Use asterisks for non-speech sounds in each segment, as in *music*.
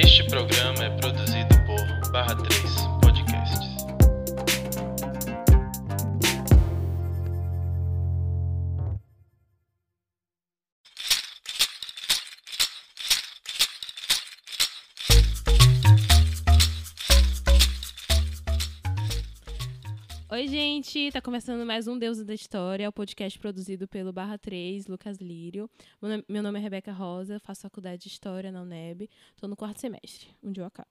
Este programa é produzido por Barra 3 gente! Tá começando mais um Deus da História, o podcast produzido pelo Barra 3, Lucas Lírio. Meu nome- é Rebeca Rosa, faço faculdade de História na UNEB, tô no quarto semestre, onde eu acabo.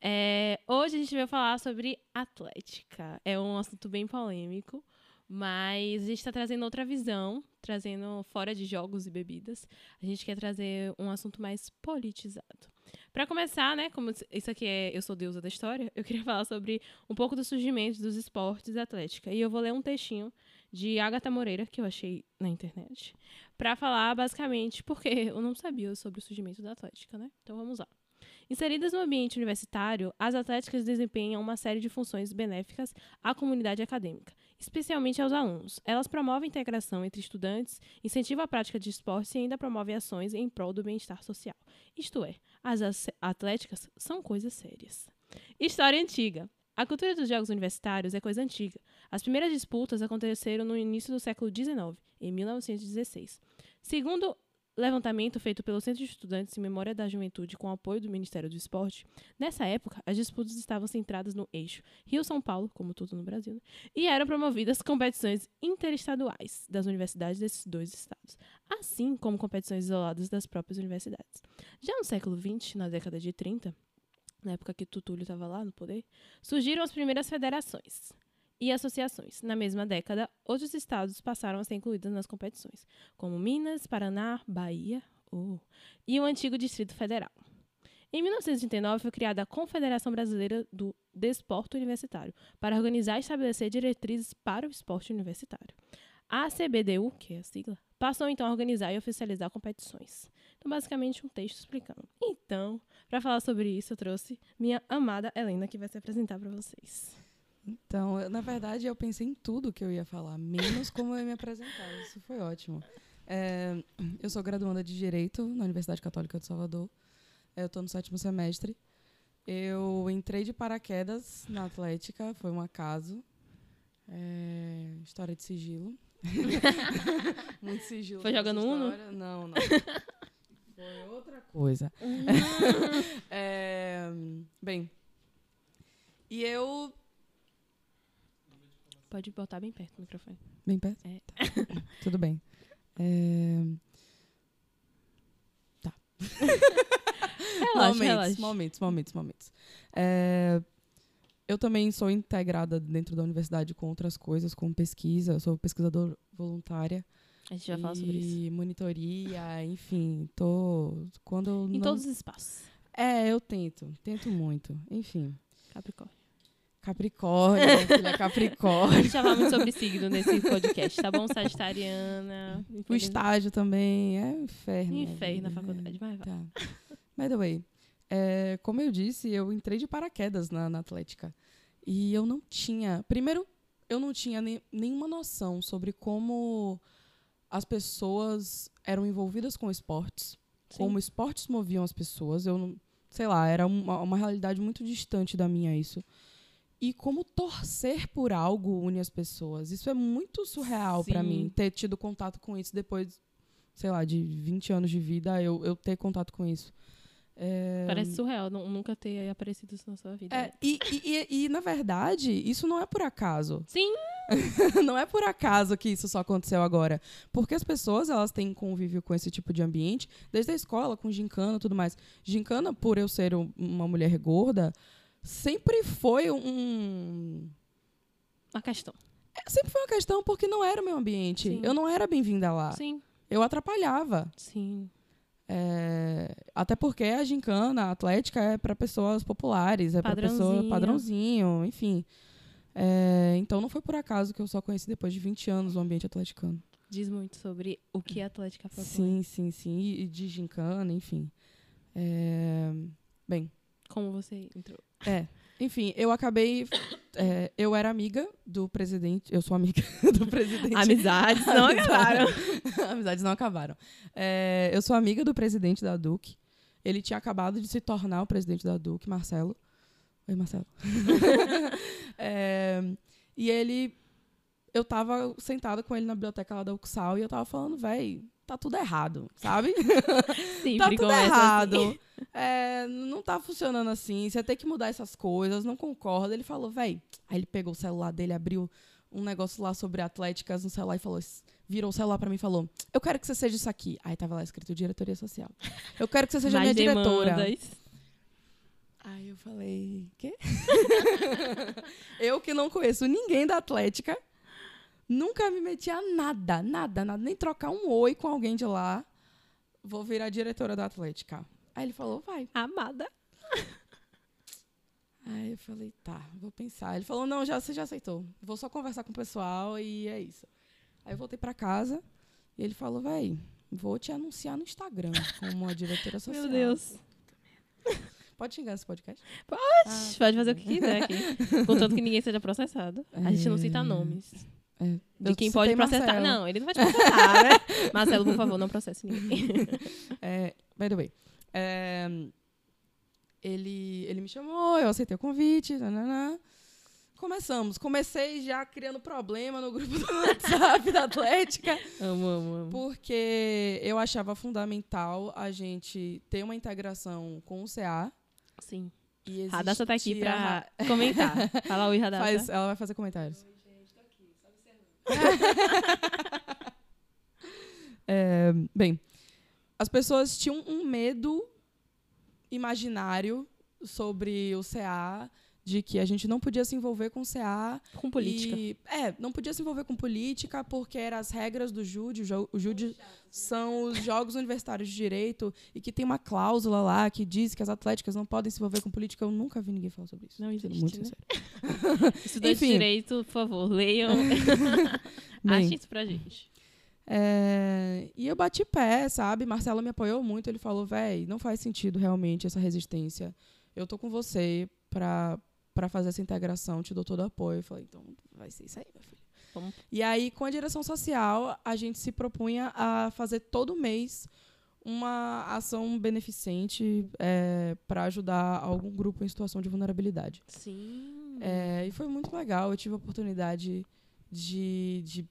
É, hoje a gente vai falar sobre Atlética. É um assunto bem polêmico, mas a gente está trazendo outra visão, trazendo fora de jogos e bebidas. A gente quer trazer um assunto mais politizado. Para começar, né, como isso aqui é Eu Sou Deusa da História, eu queria *laughs* falar sobre um pouco do surgimento dos esportes da atlética. E eu vou ler um textinho de Agatha Moreira, que eu achei na internet, para falar basicamente porque eu não sabia sobre o surgimento da atlética, né? Então vamos lá. Inseridas no ambiente universitário, as atléticas desempenham uma série de funções benéficas à comunidade acadêmica, especialmente aos alunos. Elas promovem a integração entre estudantes, incentivam a prática de esportes e ainda promovem ações em prol do bem-estar social. Isto é, as as- atléticas são coisas sérias. História antiga. A cultura dos jogos universitários é coisa antiga. As primeiras disputas aconteceram no início do século XIX, em 1916. Segundo levantamento feito pelo Centro de Estudantes em Memória da Juventude com apoio do Ministério do Esporte, nessa época as disputas estavam centradas no eixo Rio-São Paulo, como tudo no Brasil, né? e eram promovidas competições interestaduais das universidades desses dois estados, assim como competições isoladas das próprias universidades. Já no século XX, na década de 30, na época que Tutúlio estava lá no poder, surgiram as primeiras federações e associações. Na mesma década, outros estados passaram a ser incluídos nas competições, como Minas, Paraná, Bahia oh, e o antigo Distrito Federal. Em 1939, foi criada a Confederação Brasileira do Desporto Universitário, para organizar e estabelecer diretrizes para o esporte universitário. A CBDU, que é a sigla, passou então a organizar e oficializar competições. Então, basicamente, um texto explicando. Então, para falar sobre isso, eu trouxe minha amada Helena, que vai se apresentar para vocês. Então, eu- na verdade, eu pensei em tudo que eu ia falar, menos como eu ia me apresentar. Isso foi ótimo. É, eu sou graduanda de Direito na Universidade Católica de Salvador. Eu estou no sétimo semestre. Eu entrei de paraquedas na Atlética, foi um acaso. É, história de sigilo. *laughs* Muito sigilo. Foi jogando Uno? Não, não. *laughs* Foi outra coisa. *laughs* É, bem, e eu Pode botar bem perto do microfone. Bem perto? É. Tá. Tudo bem. É, Relaxa, momentos, relaxa. momentos, momentos, momentos. É, eu também sou integrada dentro da universidade com outras coisas, com pesquisa. Eu sou pesquisadora voluntária. A gente vai falar sobre isso. e monitoria, enfim. Tô. Quando eu Em não- todos os espaços. É, eu tento. Tento muito. Enfim. Capricórnio. Capricórnio, filha A *laughs* Capricórnio. gente já fala muito sobre signo nesse podcast, tá bom? Sagitariana. O estágio também é um inferno. Inferno na vida. faculdade. Vai, vai. Tá. By the way, é, como eu disse, eu entrei de paraquedas na, na Atlética. E eu não tinha. Primeiro, eu não tinha nem- nenhuma noção sobre como as pessoas eram envolvidas com esportes, Sim. como esportes moviam as pessoas. Eu não. Sei lá, era uma, uma realidade muito distante da minha isso. E como torcer por algo une as pessoas. Isso é muito surreal Sim. mim, ter tido contato com isso depois, sei lá, de 20 anos de vida, eu, eu ter contato com isso. É, Parece surreal nu- nunca ter aparecido isso na sua vida. é, e, e, e- na verdade, isso não é por acaso. Sim. *laughs* não é por acaso que isso só aconteceu agora. Porque as pessoas, elas têm convívio com esse tipo de ambiente, desde a escola, com gincana e tudo mais. Gincana, por eu ser um- uma mulher gorda, sempre foi um... Uma questão. é, Sempre foi uma questão porque não era o meu ambiente. Sim. Eu não era bem-vinda lá. Sim. Eu atrapalhava. Sim. É, até porque a gincana, a atlética, é para pessoas populares, é para pessoa Padrãozinho. enfim. É, então não foi por acaso que eu só conheci depois de 20 anos o ambiente atleticano. Diz muito sobre o que a Atlética propõe. Sim, sim, sim. E, e de gincana, enfim. É, bem, Como você entrou. é. Enfim, eu acabei. é, eu era amiga do presidente. Eu sou amiga *laughs* do presidente. Amizades não acabaram. *laughs* Amizades não acabaram. É, eu sou amiga do presidente da DUC. Ele tinha acabado de se tornar o presidente da Duke, Marcelo. Oi, Marcelo. *laughs* É, e ele. Eu tava sentada com ele na biblioteca lá da UXAL e eu tava falando, véi, tá tudo errado, sabe? *laughs* Sempre tá tudo errado. assim. É, não tá funcionando assim. Você tem que mudar essas coisas, não concorda. Ele falou, véi. Aí ele pegou o celular dele, abriu um negócio lá sobre atléticas no celular e falou. Virou o celular pra mim e falou: Eu quero que você seja isso aqui. Aí tava lá escrito diretoria social. Eu quero que você seja *laughs* Mais minha diretora. demandas. Aí eu falei, quê? *laughs* eu que não conheço ninguém da Atlética, nunca me meti a nada, nada, nada, nem trocar um oi com alguém de lá. Vou virar diretora da Atlética. Aí ele falou, vai. Amada. Aí eu falei, tá, vou pensar. Ele falou, não, já, você já aceitou. Vou só conversar com o pessoal e é isso. Aí eu voltei pra casa e ele falou, véi, vou te anunciar no Instagram como uma diretora *laughs* social. Meu Deus. Pode xingar esse podcast? Pode, pode fazer o que quiser *laughs* aqui. Contanto que ninguém seja processado. A gente não cita É. nomes. É. De quem pode processar. Marcelo. Não, ele não vai te processar, né? *laughs* Marcelo, por favor, não processe ninguém. *laughs* É, by the way. é, ele, ele me chamou, eu aceitei o convite. nananã. Começamos. Comecei já criando problema no grupo do *laughs* WhatsApp da Atlética, Amo, amo, amo. porque eu achava fundamental a gente ter uma integração com o CA. Sim. E Radassa tá aqui pra comentar. Fala oi, Radassa. Faz, ela vai fazer comentários. *laughs* É, bem, as pessoas tinham um medo imaginário sobre o CA, de que a gente não podia se envolver com o CA. Com política. E, é, não podia se envolver com política porque eram as regras do JUDE. O JUDE são os Jogos Universitários de Direito e que tem uma cláusula lá que diz que as atléticas não podem se envolver com política. Eu nunca vi ninguém falar sobre isso. Não sendo existe, muito né? sincero. *laughs* Estudantes de direito, por favor, leiam. *laughs* Ache isso pra gente. É, e eu bati pé, sabe? Marcelo me apoiou muito. Ele falou, véi, não faz sentido realmente essa resistência. Eu tô com você pra, pra fazer essa integração, te dou todo o apoio. Eu falei, então vai ser isso aí, meu filho. Vamos. E aí, com a direção social, a gente se propunha a fazer todo mês uma ação beneficente é, para ajudar algum grupo em situação de vulnerabilidade. Sim. É, e foi muito legal. Eu tive a oportunidade de, de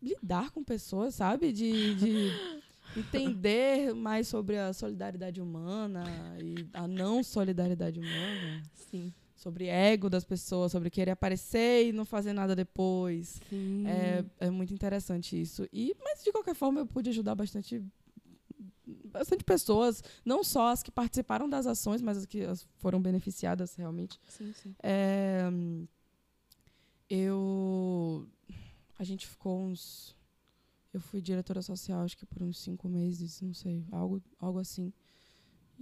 lidar com pessoas, sabe? De, de *laughs* entender mais sobre a solidariedade humana e a não solidariedade humana. Sim. Sobre ego das pessoas, sobre querer aparecer e não fazer nada depois. Sim. É, é muito interessante isso. E, mas, de qualquer forma, eu pude ajudar bastante bastante pessoas, não só as que participaram das ações, mas as que foram beneficiadas realmente. Sim, sim. É, eu. A gente ficou uns. Eu fui diretora social, acho que por uns cinco meses, não sei, algo, algo assim.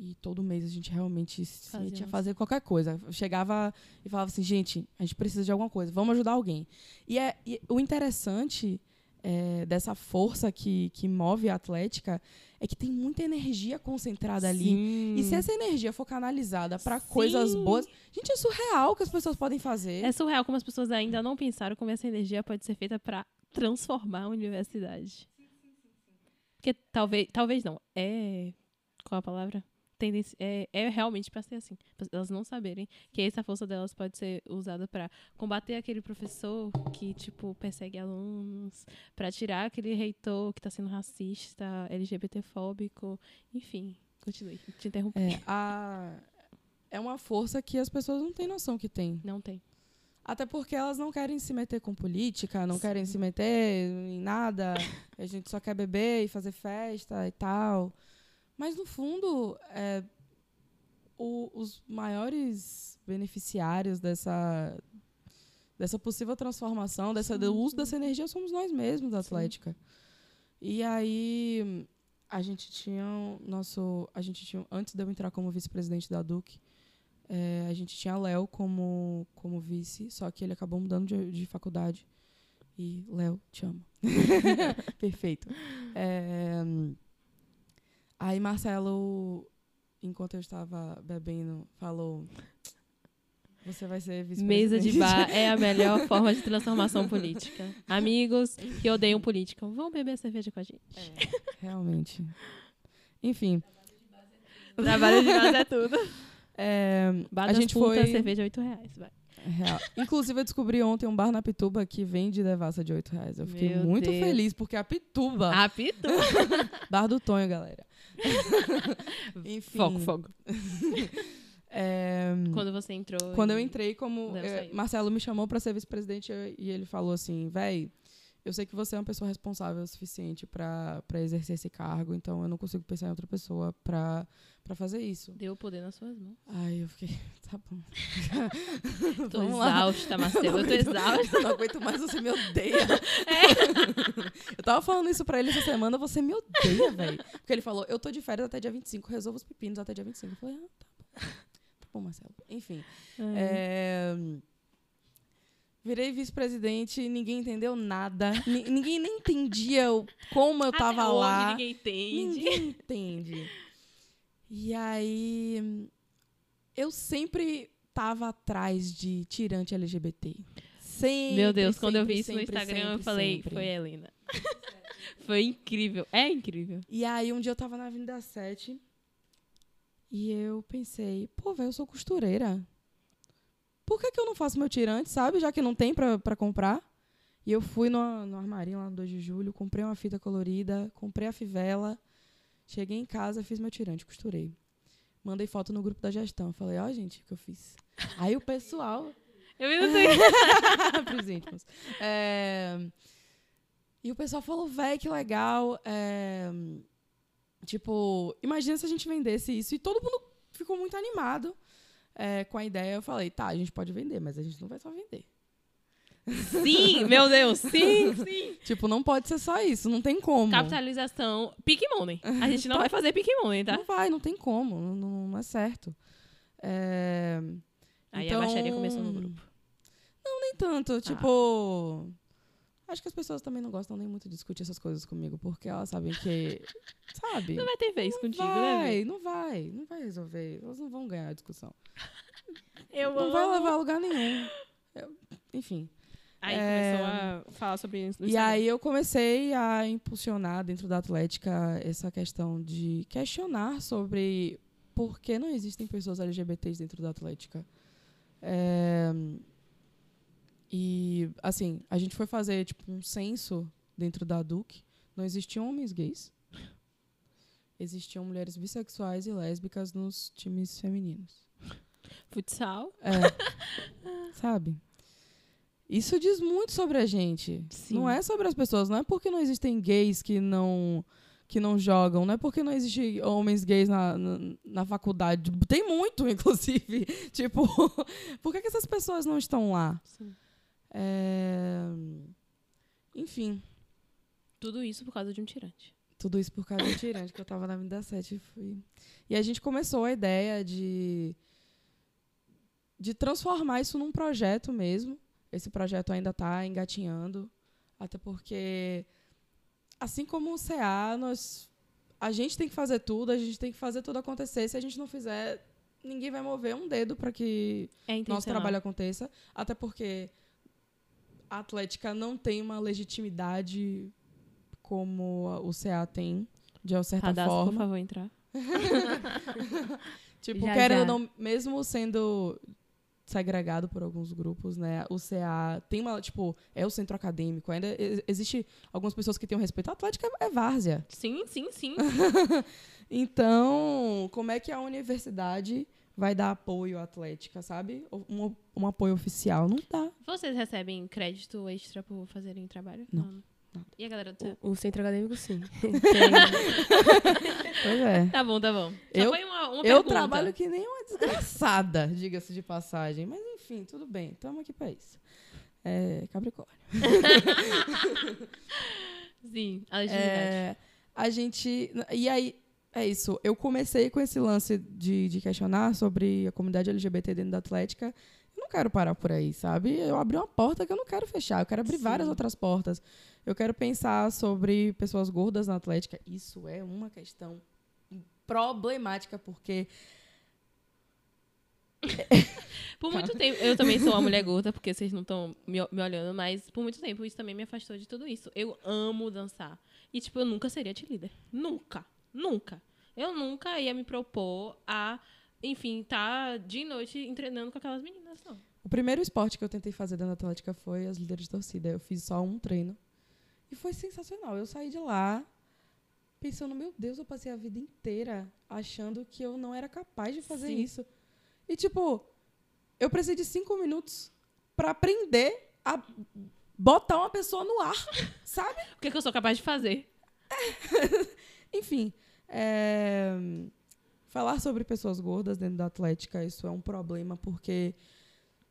E todo mês a gente realmente se metia a fazer qualquer coisa. Eu chegava e falava assim, gente, a gente precisa de alguma coisa, vamos ajudar alguém. E, é, e o interessante é, dessa força que, que move a Atlética é que tem muita energia concentrada ali. Sim. E se essa energia for canalizada para coisas boas, gente, é surreal o que as pessoas podem fazer. É surreal como as pessoas ainda não pensaram como essa energia pode ser feita pra transformar a universidade. Porque talvez, talvez não. É. Qual a palavra? É, é realmente pra ser assim. Pra Elas não saberem que essa força delas pode ser usada pra combater aquele professor que, tipo, persegue alunos, pra tirar aquele reitor que tá sendo racista, LGBTfóbico, enfim. Continue. Te interrompi. É, a- é uma força que as pessoas não têm noção que tem. Não tem. Até porque elas não querem se meter com política, não Sim. querem se meter em nada. A gente só quer beber e fazer festa e tal. Mas, no fundo, é, o- os maiores beneficiários dessa, dessa possível transformação, dessa, do uso dessa energia, somos nós mesmos da Sim. Atlética. E aí, a gente tinha nosso. A gente tinha, antes de eu entrar como vice-presidente da Duque, é, a gente tinha Léo como, como vice, só que ele acabou mudando de, de faculdade. E, Léo, te amo. *laughs* Perfeito. É, aí, Marcelo, enquanto eu estava bebendo, falou: Você vai ser vice-presidente. Mesa de bar *laughs* é a melhor forma de transformação política. Amigos que odeiam política, vão beber cerveja com a gente. Realmente. Enfim. Trabalho de casa é tudo. *laughs* É, a gente foi. cerveja 8 reais. Vai. Real. *laughs* Inclusive, eu descobri ontem um bar na Pituba que vende devassa de 8 reais. Eu fiquei Meu muito Deus. feliz, porque a Pituba. Ah, pitu. *laughs* Bar do Tonho, galera. *laughs* Enfim. Fogo, fogo. é, Quando você entrou. Quando eu entrei, como sair. Marcelo me chamou para ser vice-presidente e ele falou assim, véi, eu sei que você é uma pessoa responsável o suficiente para exercer esse cargo, então eu não consigo pensar em outra pessoa para fazer isso. Deu o poder nas suas mãos. Ai, eu fiquei, *laughs* tá bom. *laughs* Tô Vamos lá. exausta, Marcelo. Eu tô exausta. Eu não aguento mais, você me odeia. *laughs* Eu tava falando isso pra ele essa semana, você me odeia, velho. Porque ele falou, eu tô de férias até dia 25, resolvo os pepinos até dia 25. Eu falei, ah, tá bom. Tá bom, Marcelo. Enfim. É, Virei vice-presidente, ninguém entendeu nada. Ni- ninguém nem entendia como eu tava Até lá. Ninguém entende. Ninguém entende. E aí, eu sempre tava atrás de tirante LGBT. Sempre, Meu Deus, quando eu vi sempre, isso no sempre, Instagram, eu sempre, falei, sempre. foi a Helena. *laughs* foi incrível. É incrível. E aí, um dia eu tava na Avenida 7 e eu pensei, pô, velho, eu sou costureira. Por que, que eu não faço meu tirante, sabe? Já que não tem pra comprar. E eu fui no, no armarinho lá no 2 de julho, comprei uma fita colorida, comprei a fivela, cheguei em casa, fiz meu tirante, costurei. Mandei foto no grupo da gestão. Falei, ó, gente, o que eu fiz. Aí o pessoal. Eu no Twitter. *laughs* Pros íntimos. É, E o pessoal falou, véi, que legal. é, Tipo, imagina se a gente vendesse isso. E todo mundo ficou muito animado é, com a ideia. Eu falei, tá, a gente pode vender, mas a gente não vai só vender. Sim, meu Deus. *laughs* Sim, sim. Tipo, não pode ser só isso, não tem como. Capitalização. Pique Money. A gente não *laughs* vai fazer Pique Money, tá? Não vai, não tem como, não, não- não é certo. É, Aí Então- a baixaria começou no grupo. Nem tanto, tipo. Acho que as pessoas também não gostam nem muito de discutir essas coisas comigo, porque elas sabem que. *laughs* Sabe? Não vai ter vez contigo, né, vai, Vê? não vai, não vai resolver. Elas não vão ganhar a discussão. Eu não vai amo. levar a lugar nenhum. Eu- enfim. Aí É, começou a falar sobre isso no E Instagram. aí eu comecei a impulsionar dentro da Atlética essa questão de questionar sobre por que não existem pessoas LGBTs dentro da Atlética. É, e, assim, a gente foi fazer tipo, um censo dentro da DUC. Não existiam homens gays. Existiam mulheres bissexuais e lésbicas nos times femininos. Futsal. É. *laughs* Sabe? Isso diz muito sobre a gente. Sim. Não é sobre as pessoas. Não é porque não existem gays que não que não jogam. Não é porque não existem homens gays na, na, na faculdade. Tem muito, *laughs* inclusive. tipo, *laughs* por que, que essas pessoas não estão lá? Sim. É, Enfim, Tudo isso por causa de um tirante. tudo isso por causa do tirante, que eu tava na Avenida 7 e fui. E a gente começou a ideia de, de transformar isso num projeto mesmo. Esse projeto ainda está engatinhando, até porque, assim como o CA, nós, a gente tem que fazer tudo, a gente tem que fazer tudo acontecer. Se a gente não fizer, ninguém vai mover um dedo para que É nosso trabalho aconteça, até porque a Atlética não tem uma legitimidade como o CA tem, de certa Radasco, por forma. favor, entrar. *laughs* Tipo, Já, querendo já. não, mesmo sendo segregado por alguns grupos, né? O CA tem uma, tipo, é o centro acadêmico. Ainda existe algumas pessoas que têm um respeito. A Atlética é várzea. Sim, sim, sim. *laughs* Então, como é que a universidade vai dar apoio à Atlética, sabe? Um, um apoio oficial. Não dá. Vocês recebem crédito extra por fazerem trabalho? Não. Não. E a galera do CA? O centro acadêmico, sim. *laughs* Pois é. Tá bom, tá bom. Só Eu- foi uma, uma Eu trabalho que nem uma desgraçada, *laughs* diga-se de passagem. Mas enfim, tudo bem. Estamos aqui pra isso. É, Capricórnio. *laughs* Sim, a legitimidade. É, a gente. E aí, é isso. Eu comecei com esse lance de, de questionar sobre a comunidade LGBT dentro da Atlética. Eu não quero parar por aí, sabe? Eu abri uma porta que eu não quero fechar. Eu quero abrir Sim. várias outras portas. Eu quero pensar sobre pessoas gordas na Atlética. Isso é uma questão problemática, porque *laughs* Por muito tempo, eu também sou uma mulher gorda, porque vocês não estão me, me olhando, mas por muito tempo isso também me afastou de tudo isso. Eu amo dançar. E, tipo, eu nunca seria líder. Nunca. Nunca. Eu nunca ia me propor a, enfim, tá de noite treinando com aquelas meninas, não. O primeiro esporte que eu tentei fazer dentro da Atlética foi as líderes de torcida. Eu fiz só um treino. E foi sensacional. Eu saí de lá pensando, meu Deus, eu passei a vida inteira achando que eu não era capaz de fazer Sim. isso. E, tipo, eu precisei de cinco minutos pra aprender a botar uma pessoa no ar, *laughs* sabe? O que, que eu sou capaz de fazer? *laughs* Enfim, é, falar sobre pessoas gordas dentro da Atlética, isso é um problema, porque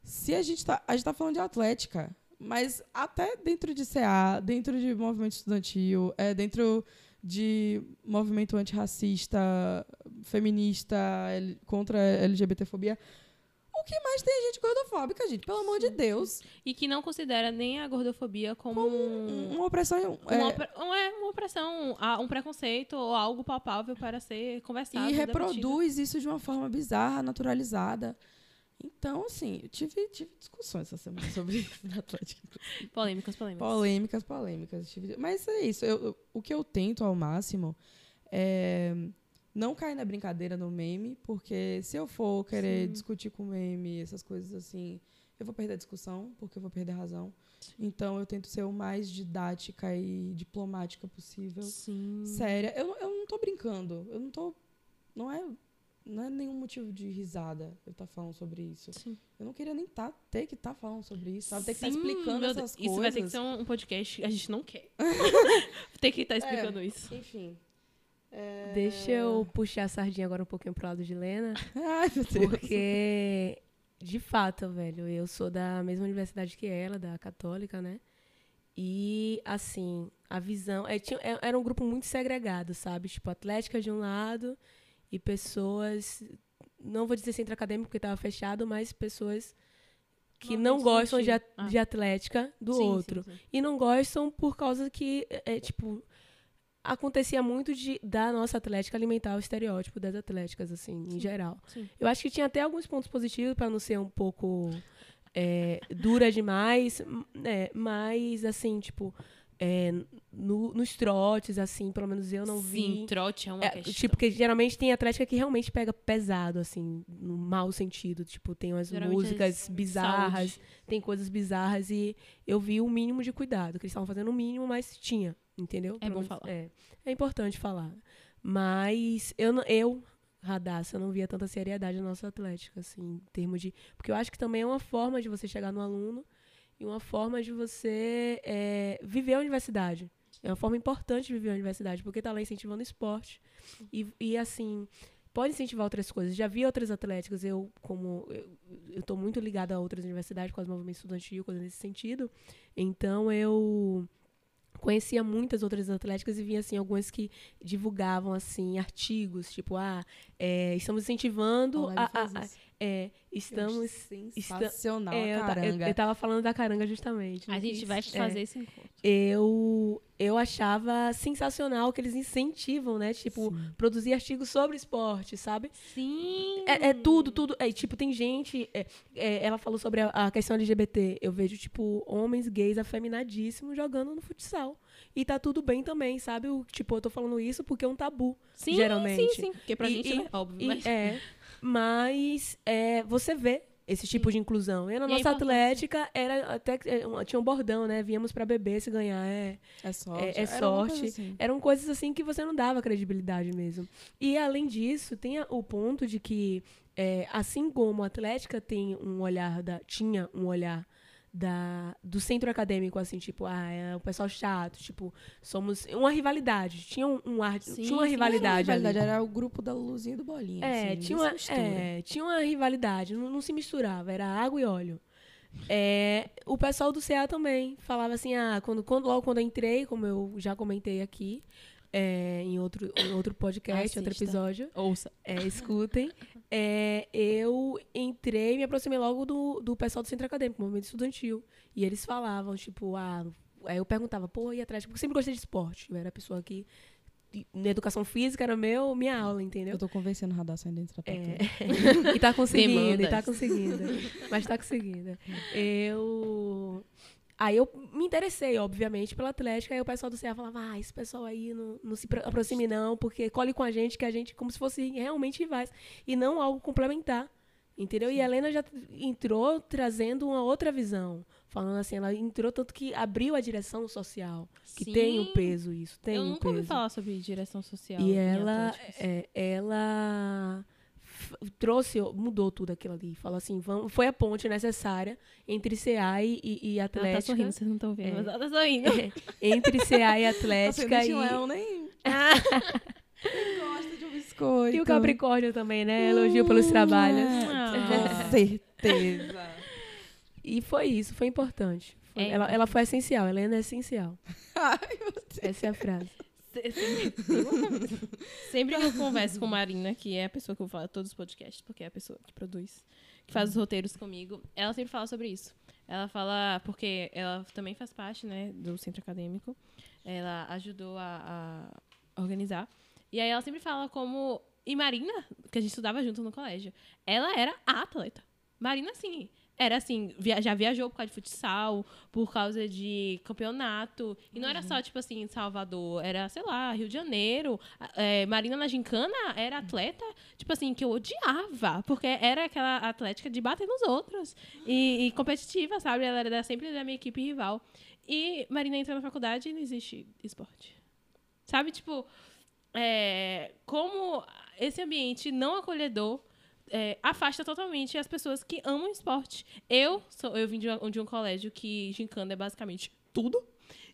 se a gente tá, a gente tá falando de Atlética, mas até dentro de CA, dentro de movimento estudantil, é, dentro de movimento antirracista, feminista, contra a LGBTfobia, o que mais tem é gente gordofóbica, gente? Pelo amor de Deus. E que não considera nem a gordofobia como, Um- Uma opressão... uma, é, opre- um- é, uma opressão, um preconceito ou algo palpável para ser conversado. E debatido. reproduz isso de uma forma bizarra, naturalizada. Então, assim, eu tive, tive discussões essa semana *laughs* sobre isso na Atlética. Polêmicas, polêmicas. Polêmicas, polêmicas. Mas é isso. eu- eu- o que eu tento ao máximo é não cair na brincadeira no meme, porque se eu for querer Sim. discutir com meme, essas coisas assim, eu vou perder a discussão, porque eu vou perder a razão. Então, eu tento ser o mais didática e diplomática possível Sim. séria. Eu, eu não tô brincando. Eu não tô. Não é, não é nenhum motivo de risada eu estar falando sobre isso. Sim. Eu não queria nem tá, ter que estar falando sobre isso, sabe? Ter que estar Sim, explicando essas Deus, Isso coisas. vai ter que ser um, podcast a gente não quer. *laughs* Tem que estar explicando isso. Enfim. É... Deixa eu puxar a sardinha agora um pouquinho pro lado de Lena. *laughs* Ai, meu Deus. Porque, de fato, velho, eu sou da mesma universidade que ela, da Católica, né? E, assim, a visão. é, tinha- é, era um grupo muito segregado, sabe? Tipo, Atlética de um lado e pessoas. Não vou dizer centro acadêmico porque estava fechado, mas pessoas que Movimento não gostam de, Ah. de Atlética do Sim, sim, outro. sim. E não gostam por causa que, é, é, tipo, acontecia muito de da nossa Atlética alimentar o estereótipo das atléticas, assim, em geral. Sim. Eu acho que tinha até alguns pontos positivos para não ser um pouco é, dura demais, né? Mas, assim, tipo, é, no- nos trotes, assim, pelo menos eu não vi. Sim, trote é uma É, questão. tipo, porque geralmente tem atlética que realmente pega pesado, assim, no mau sentido. Tipo, tem umas Geralmente músicas é bizarras, saúde. tem coisas bizarras e eu vi o mínimo de cuidado, que eles estavam fazendo o mínimo, mas tinha, entendeu? É Pelo bom menos- falar. É, é importante falar. Mas eu, eu Radassa, eu não via tanta seriedade na nossa atlética, assim, em termos de... Porque eu acho que também é uma forma de você chegar no aluno e uma forma de você é, viver a universidade. É uma forma importante de viver a universidade, porque tá lá incentivando o esporte. E, e assim, pode incentivar outras coisas. Já vi outras atléticas, eu, como eu, tô muito ligada a outras universidades, com os movimentos estudantil, coisas nesse sentido. Então eu conhecia muitas outras atléticas e via assim algumas que divulgavam assim artigos tipo ah é, estamos incentivando Olá, a. é, estamos Sensacional, é, eu, ta- eu, caranga. eu tava falando da caranga justamente A não gente vai é fazer esse encontro. eu eu achava sensacional que eles incentivam, né? Tipo, produzir artigos sobre esporte, sabe? Sim. É, é tudo, tudo. É, tipo, tem gente. é, é, ela falou sobre a, a questão LGBT. Eu vejo, tipo, homens gays afeminadíssimos jogando no futsal. E tá tudo bem também, sabe? O, tipo, eu tô falando isso porque é um tabu. Sim, geralmente. Sim, sim. Porque pra E- gente, e- né? Óbvio. E- mas... É. Mas é, você vê esse tipo de inclusão. E na E é nossa atlética era até que- é, tinha um bordão, né? Viemos pra beber se ganhar. É, É sorte. é- é uma coisa sorte. assim. eram coisas assim que você não dava credibilidade mesmo. E além disso, tem o ponto de que, é, assim como a Atlética tem um olhar da, tinha um olhar da, do centro acadêmico, assim, tipo, ah, é o pessoal chato, tipo, somos uma rivalidade. Tinha um, um ar, Sim, tinha uma sim, rivalidade. Ali. era o grupo da Luzinha e do Bolinha. É, assim, tinha, uma, é, tinha uma rivalidade, não, não se misturava, era água e óleo. É, o pessoal do CA também falava assim, ah, quando, quando, logo quando eu entrei, como eu já comentei aqui, é, em, outro, em outro podcast, outro Assista. episódio, Ouça. é, escutem, *laughs* é, eu entrei e me aproximei logo do, do pessoal do Centro Acadêmico, movimento estudantil. E eles falavam, tipo, ah, aí eu perguntava, pô, e atrás? Porque eu sempre gostei de esporte. Eu era a pessoa que, na educação física, era meu, minha aula, entendeu? Eu tô convencendo o Radar a dentro da É. *laughs* e tá conseguindo, e tá Demandas. conseguindo. Mas tá conseguindo. *laughs* Eu. Aí eu me interessei, obviamente, pela Atlética. Aí o pessoal do CEA falava, ah, esse pessoal aí não, não se pro- aproxime não, porque colhe com a gente, que a gente como se fosse realmente rivais. E não algo complementar. Entendeu? E a Helena já entrou trazendo uma outra visão. Falando assim, ela entrou tanto que abriu a direção social. Que Sim. tem um peso isso, tem Eu um nunca ouvi peso. falar sobre direção social. E ela, é, ela trouxe, mudou tudo aquilo ali. Falou assim, vamos, foi a ponte necessária entre CA e, e, e Ela tá Atlética. sorrindo, vocês não estão vendo, É. mas ela tá sorrindo. entre CA e *laughs* Atlética Ascendente e, Leão nem *laughs* gosta de um biscoito. e o Capricórnio também, né? Elogio pelos trabalhos. Ah. *laughs* Com certeza. E foi isso, foi importante. Foi- É ela, ela foi essencial, Helena é essencial. Ai. Essa é a frase. Se- Sempre, sempre que eu converso com Marina, que é a pessoa que eu falo todos os podcasts, porque é a pessoa que produz, que faz os roteiros comigo, ela sempre fala sobre isso. Ela fala, porque ela também faz parte, né, do centro acadêmico, ela ajudou a, a organizar. E aí ela sempre fala como. E Marina, que a gente estudava junto no colégio, ela era a atleta. Marina, assim, era assim, via- já viajou por causa de futsal, por causa de campeonato. E não era só, tipo assim, Salvador, era, sei lá, Rio de Janeiro. É, Marina na Gincana era atleta, tipo assim, que eu odiava, porque era aquela atlética de bater nos outros. E, e competitiva, sabe? Ela era sempre da minha equipe rival. E Marina entra na faculdade e não existe esporte. Sabe, tipo, é, como esse ambiente não acolhedor é, afasta totalmente as pessoas que amam esporte. Eu sou, eu vim de, uma- de um colégio que gincana é basicamente tudo.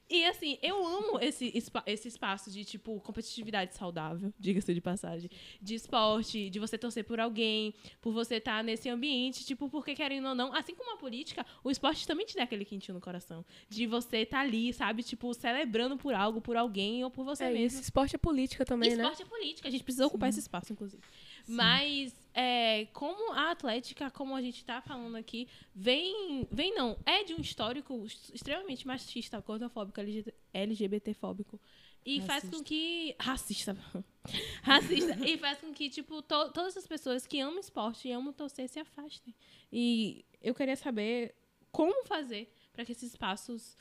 E assim, eu amo esse, esse espaço de, tipo, competitividade saudável, *laughs* diga-se de passagem. De esporte, de você torcer por alguém, por você estar nesse ambiente, tipo, porque querendo ou não, assim como a política, o esporte também te dá aquele quentinho no coração. De você estar ali, sabe, tipo, celebrando por algo, por alguém ou por você É mesmo. isso, esporte é política também, né? Esporte é política, a gente precisa ocupar esse espaço, inclusive. Mas, é, como a Atlética, como a gente tá falando aqui, vem, vem não, é de um histórico extremamente machista, gordofóbico, LG LGBTfóbico. E faz com Racista. que. Racista. *laughs* Racista. e faz com que, tipo, to- todas as pessoas que amam esporte e amam torcer se afastem. E eu queria saber como fazer para que esses espaços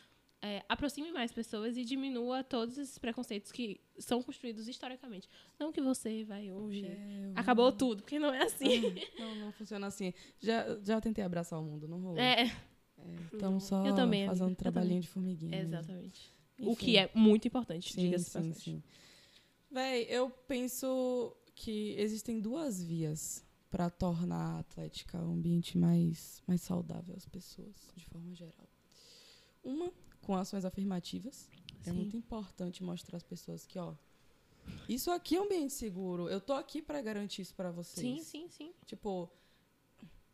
é, aproxime mais pessoas e diminua todos esses preconceitos que são construídos historicamente. Não que você vai hoje. É, Acabou tudo, porque não é assim. Não, não funciona assim. Já, já tentei abraçar o mundo, não rolou. É, Estamos só Eu também, fazendo um trabalhinho de formiguinha. exatamente. O Enfim. que é muito importante, Sim, diga-se sim, passagem. sim. Véi, eu penso que existem duas vias para tornar a Atlética um ambiente mais, mais saudável às pessoas, de forma geral. Uma, com ações afirmativas. É Sim. muito importante mostrar às pessoas que, ó, isso aqui é um ambiente seguro. Eu tô aqui para garantir isso para vocês. Sim, sim, sim. Tipo,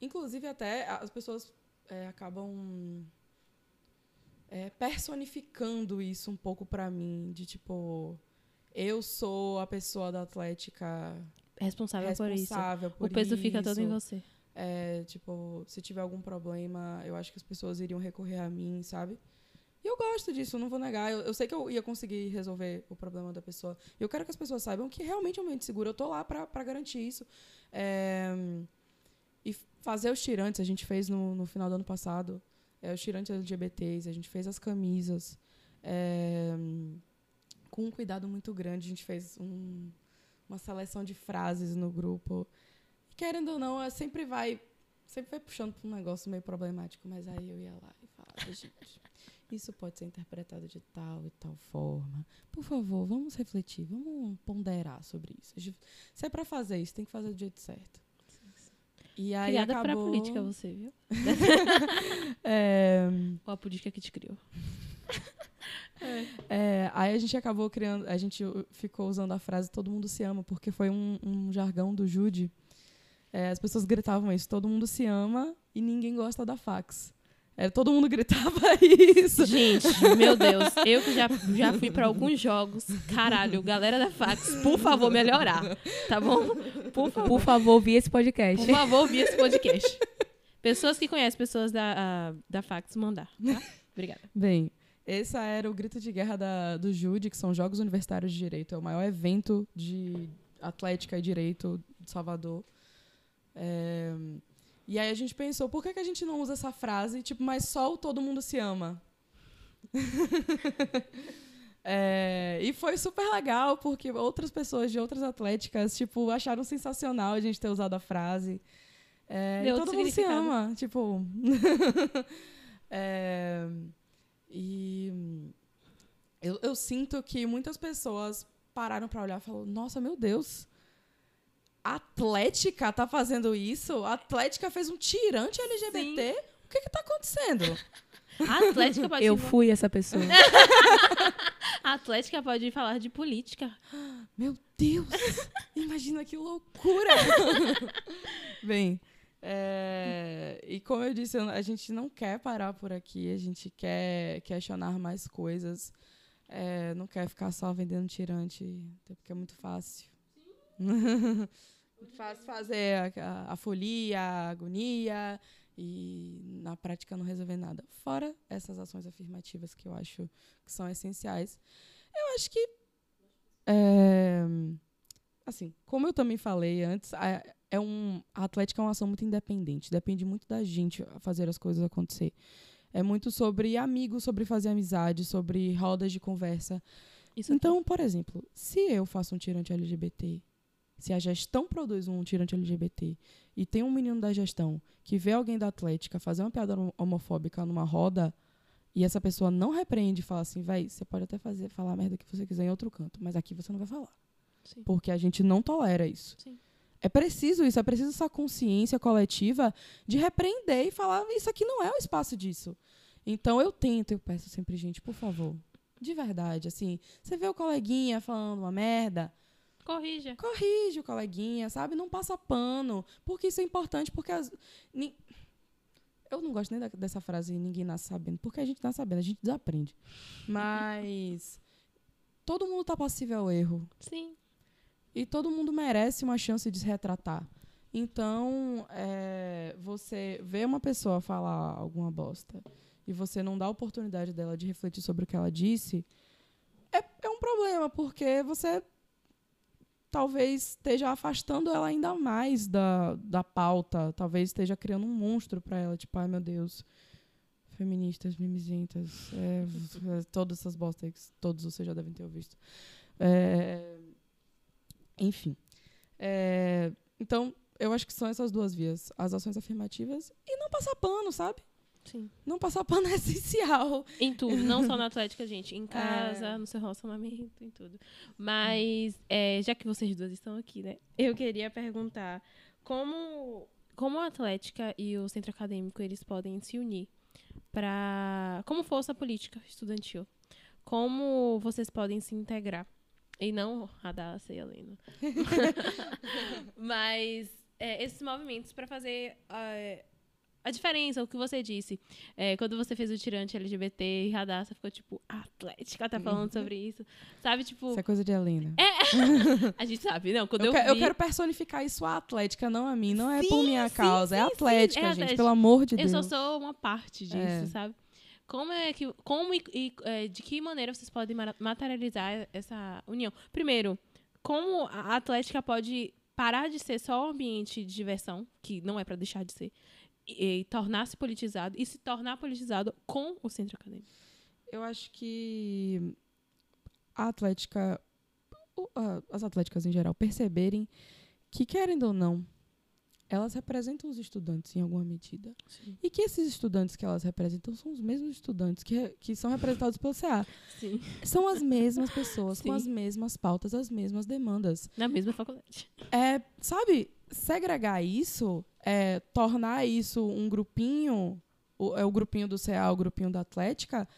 inclusive até as pessoas é, acabam é, personificando isso um pouco pra mim, de tipo, eu sou a pessoa da Atlética Responsável, por isso. responsável por O peso fica todo em isso. você. É, tipo, se tiver algum problema, eu acho que as pessoas iriam recorrer a mim, sabe? E eu gosto disso, não vou negar. Eu, eu sei que eu ia conseguir resolver o problema da pessoa. Eu quero que as pessoas saibam que realmente é um ambiente seguro. Eu tô lá pra garantir isso. É, e fazer os tirantes, a gente fez no, no final do ano passado. É, os tirantes LGBTs, a gente fez as camisas. é, com um cuidado muito grande, a gente fez um- uma seleção de frases no grupo. E querendo ou não, é, sempre vai sempre vai puxando para um negócio meio problemático, mas aí eu ia lá e falava, gente, isso pode ser interpretado de tal e tal forma. Por favor, vamos refletir, vamos ponderar sobre isso. Se é para fazer isso, tem que fazer do jeito certo. E aí Criada pra acabou, política, você, viu? *laughs* é, Ou a política que te criou. *laughs* É, aí a gente acabou criando, a gente ficou usando a frase todo mundo se ama, porque foi um, um jargão do Jude. É, as pessoas gritavam isso, todo mundo se ama e ninguém gosta da fax. É, todo mundo gritava *laughs* isso. Gente, meu Deus, eu que já, já fui pra alguns jogos. Caralho, galera da Fax, por favor, melhorar. Tá bom? Por favor. Por favor, vi esse podcast. Por favor, ouvir esse podcast. Pessoas que conhecem pessoas da, a- da Fax, mandar. Tá? Obrigada. Bem, esse era o grito de guerra da, do Jude, que são Jogos Universitários de Direito. É o maior evento de atlética e direito de Salvador. É, e aí a gente pensou, por que, que a gente não usa essa frase, tipo, mas só o todo mundo se ama? *laughs* É, e foi super legal, porque outras pessoas de outras atléticas, tipo, acharam sensacional a gente ter usado a frase. É, todo mundo se ama, tipo. *laughs* É, e eu, eu sinto que muitas pessoas pararam pra olhar e falaram: Nossa, meu Deus, Atlética tá fazendo isso? A Atlética fez um tirante LGBT? O que que tá acontecendo? A *laughs* Atlética pode, Eu fui essa pessoa. a *laughs* Atlética pode falar de política. Meu Deus! *laughs* Imagina que loucura! Bem, é, e como eu disse, a gente não quer parar por aqui, a gente quer questionar mais coisas. é, não quer ficar só vendendo tirante, até porque é muito fácil. *laughs* muito fácil fazer a, a- folia, a agonia e na prática não resolver nada. Fora essas ações afirmativas que eu acho que são essenciais. Eu acho que é, assim, como eu também falei antes, a, é um, a Atlética é uma ação muito independente. Depende muito da gente fazer as coisas acontecer. É muito sobre amigos, sobre fazer amizade, sobre rodas de conversa. Isso Então, por exemplo, se eu faço um tirante LGBT, se a gestão produz um tirante LGBT e tem um menino da gestão que vê alguém da Atlética fazer uma piada homo- homofóbica numa roda e essa pessoa não repreende e fala assim, véi, você pode até fazer, falar a merda que você quiser em outro canto, mas aqui você não vai falar. Sim. Porque a gente não tolera isso. Sim. É preciso isso, é preciso essa consciência coletiva de repreender e falar, isso aqui não é o espaço disso. Então eu tento, eu peço sempre, gente, por favor, de verdade, assim, você vê o coleguinha falando uma merda, Corrija. corrige o coleguinha, sabe? Não passa pano, porque isso é importante, porque as, ni- eu não gosto nem da- dessa frase ninguém nasce sabendo, porque a gente nasce sabendo, a gente desaprende. Mas todo mundo tá passível ao erro. Sim. E todo mundo merece uma chance de se retratar. Então, é, você vê uma pessoa falar alguma bosta e você não dá a oportunidade dela de refletir sobre o que ela disse, é, é um problema, porque você talvez esteja afastando ela ainda mais da, da pauta, talvez esteja criando um monstro para ela, tipo, ai meu Deus, feministas, mimizentas, é, é, todas essas bostas que todos vocês já devem ter visto. É, enfim. É, então, eu acho que são essas duas vias. As ações afirmativas e não passar pano, sabe? Sim. Não passar pano é *laughs* essencial. Em tudo, não só na Atlética, gente. Em casa, É. no seu relacionamento, em tudo. Mas, é, já que vocês duas estão aqui, né? Eu queria perguntar como, como a Atlética e o Centro Acadêmico eles podem se unir para como força política estudantil. Como vocês podem se integrar? E não Radassa e a Helena. *laughs* *laughs* Mas é, esses movimentos para fazer é, a diferença, o que você disse. É, quando você fez o tirante LGBT e Radassa ficou tipo, a Atlética tá falando sobre isso. Sabe, tipo, Isso é coisa de Helena. *laughs* a gente sabe, não, quando eu, eu, que- eu vi, quero personificar isso à Atlética, não a mim. Não é Sim, por minha sim, causa. é sim, a sim. Atlética, É gente. Atlética. Pelo amor de eu Deus. só sou uma parte disso, É. sabe? Como é que, como e, e, é, de que maneira vocês podem ma- materializar essa união? Primeiro, como a Atlética pode parar de ser só um ambiente de diversão, que não é para deixar de ser, e, e tornar-se politizado e se tornar politizado com o centro acadêmico. Eu acho que a Atlética, as atléticas em geral, perceberem que, querendo ou não, elas representam os estudantes em alguma medida. E que esses estudantes que elas representam são os mesmos estudantes que, que são representados pelo CA. Sim. São as mesmas pessoas, com Sim. as mesmas pautas, as mesmas demandas. Na mesma faculdade. É, sabe, segregar isso, é, tornar isso um grupinho, o, é o grupinho do CA, o grupinho da Atlética,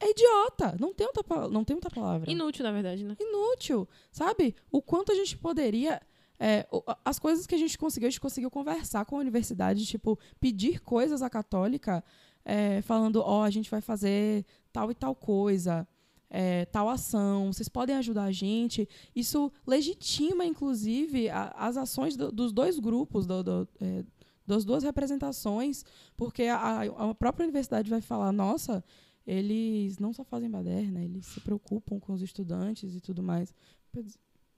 é idiota. Não tem outra, não tem outra palavra. Inútil, na verdade, né? Inútil, sabe? O quanto a gente poderia. é, as coisas que a gente conseguiu, a gente conseguiu conversar com a universidade, tipo, pedir coisas à católica, é, falando, ó, a gente vai fazer tal e tal coisa, é, tal ação, vocês podem ajudar a gente. Isso legitima, inclusive, a- as ações do- dos dois grupos, do- do, é, das duas representações, porque a, a própria universidade vai falar, nossa, eles não só fazem baderna, eles se preocupam com os estudantes e tudo mais.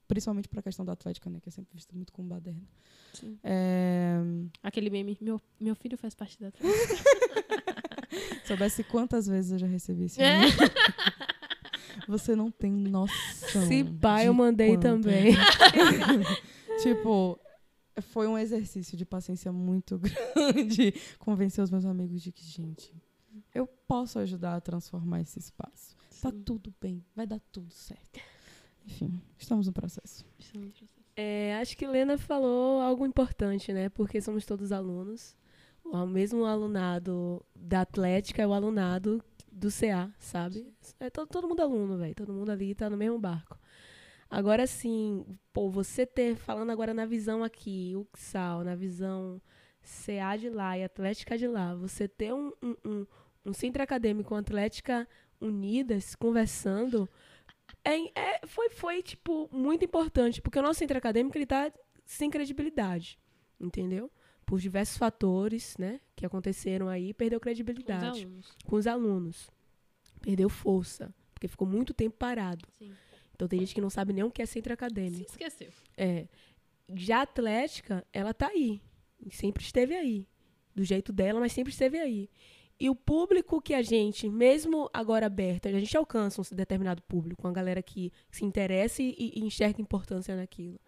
Principalmente para a questão da Atlética, né? Que é sempre vista muito como baderna. É, Aquele meme, meu, meu filho faz parte da Atlética. *laughs* Soubesse quantas vezes eu já recebi esse É. *laughs* Você não tem noção. Se pá, eu de mandei quanto. também. *laughs* tipo, foi um exercício de paciência muito *laughs* grande convencer os meus amigos de que, gente, eu posso ajudar a transformar esse espaço. Tá Sim. tudo bem, vai dar tudo certo. Enfim, estamos no processo. É, acho que Lena falou algo importante, né? Porque somos todos alunos. O mesmo alunado da Atlética é o alunado do CA, sabe? É todo, todo mundo aluno, velho. Todo mundo ali tá no mesmo barco. Agora sim, pô, você ter, falando agora na visão aqui, o XAL, na visão CA de lá e Atlética de lá, você ter um, um, um, um centro acadêmico, uma Atlética unidas, conversando, é, é- foi, foi, tipo, muito importante, porque o nosso centro acadêmico, ele tá sem credibilidade, entendeu? Por diversos fatores, né, que aconteceram aí, perdeu Com os credibilidade com os alunos. Perdeu força, porque ficou muito tempo parado. Sim. Então tem gente que não sabe nem o que é centro Se acadêmico. esqueceu. É. Já a Atlética, ela tá aí. Sempre esteve aí. Do jeito dela, mas sempre esteve aí. E o público que a gente, mesmo agora aberto, a gente alcança um determinado público, uma galera que se interessa e, e enxerga importância naquilo.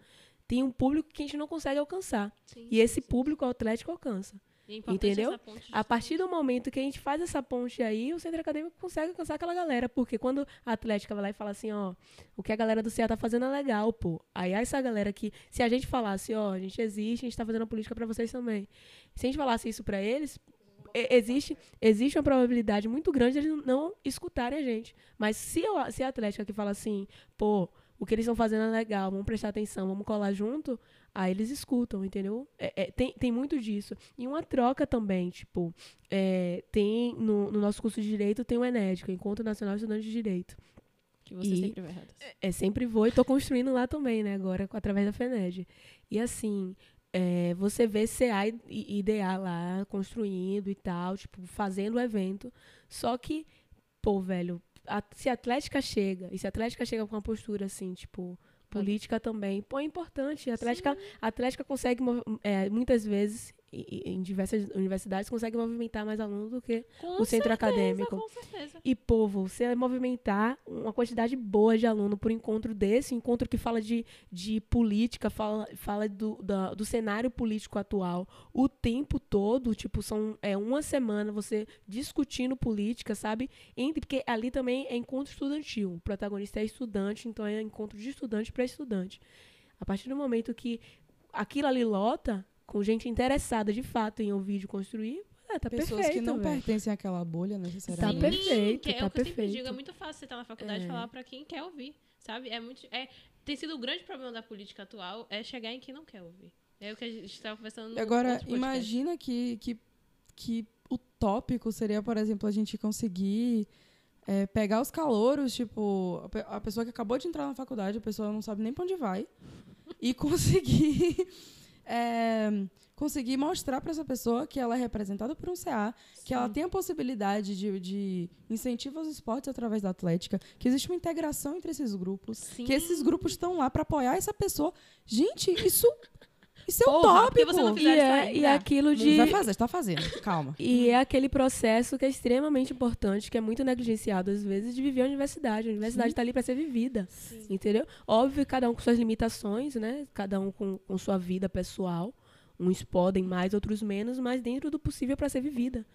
Tem um público que a gente não consegue alcançar. Sim, E esse sim. público o Atlético alcança. É entendeu? A partir do momento que a gente faz essa ponte aí, o centro acadêmico consegue alcançar aquela galera. Porque quando a Atlética vai lá e fala assim, ó, o que a galera do CEA tá fazendo é legal, pô. Aí essa galera que, se a gente falasse, ó, a gente existe, a gente tá fazendo a política pra vocês também. Se a gente falasse isso pra eles, existe, existe uma probabilidade muito grande de eles não escutarem a gente. Mas se, eu, se a Atlética que fala assim, pô, o que eles estão fazendo é legal, vamos prestar atenção, vamos colar junto, aí eles escutam, entendeu? É- é, tem, tem muito disso. E uma troca também, tipo, é, tem no, no nosso curso de Direito tem o ENED, que é o Encontro Nacional de Estudantes de Direito. Que você E- sempre vai errado. É, sempre vou e tô construindo lá também, né? Agora, através da FENED. E assim, é, você vê CA e, e DA lá construindo e tal, tipo, fazendo o evento. Só que, pô, velho, a- se a Atlética chega, e se a Atlética chega com uma postura assim, tipo, política também, pô, é importante. A Atlética, a Atlética consegue, é, muitas vezes, em diversas universidades, consegue movimentar mais alunos do que Com o centro certeza, acadêmico. Com certeza. e, povo, você movimentar uma quantidade boa de aluno por encontro desse, encontro que fala de, de política, fala, fala do, da- do cenário político atual, o tempo todo, tipo, são é, uma semana você discutindo política, sabe? Entre, porque ali também é encontro estudantil. O protagonista é estudante, então é encontro de estudante para estudante. A partir do momento que aquilo ali lota, com gente interessada de fato em ouvir e construir, é, tá Pessoas perfeito. que não velho. pertencem àquela bolha Tá necessariamente. perfeito, que é tá o que eu sempre perfeito. digo, é muito fácil você estar na faculdade e É. falar pra quem quer ouvir, sabe? É muito, é, tem sido o grande problema da política atual, é chegar em quem não quer ouvir. É o que a gente estava conversando no agora, imagina que, que, que o tópico seria, por exemplo, a gente conseguir é, pegar os calouros, tipo, a pe- a pessoa que acabou de entrar na faculdade, a pessoa não sabe nem pra onde vai, e *laughs* conseguir. É, conseguir mostrar para essa pessoa que ela é representada por um CA, que ela tem a possibilidade de, de incentivo aos esportes através da atlética, que existe uma integração entre esses grupos, Sim. que esses grupos estão lá para apoiar essa pessoa. Gente, isso, isso é Porra, que tópico. você não E isso é, ainda? e é aquilo Não de. vai fazer, está fazendo. Calma. E é aquele processo que é extremamente importante, que é muito negligenciado às vezes, de viver a universidade. A universidade está ali para ser vivida. Entendeu? Óbvio, cada um com suas limitações, né? Cada um com, com sua vida pessoal. Uns podem mais, outros menos, mas dentro do possível para ser vivida.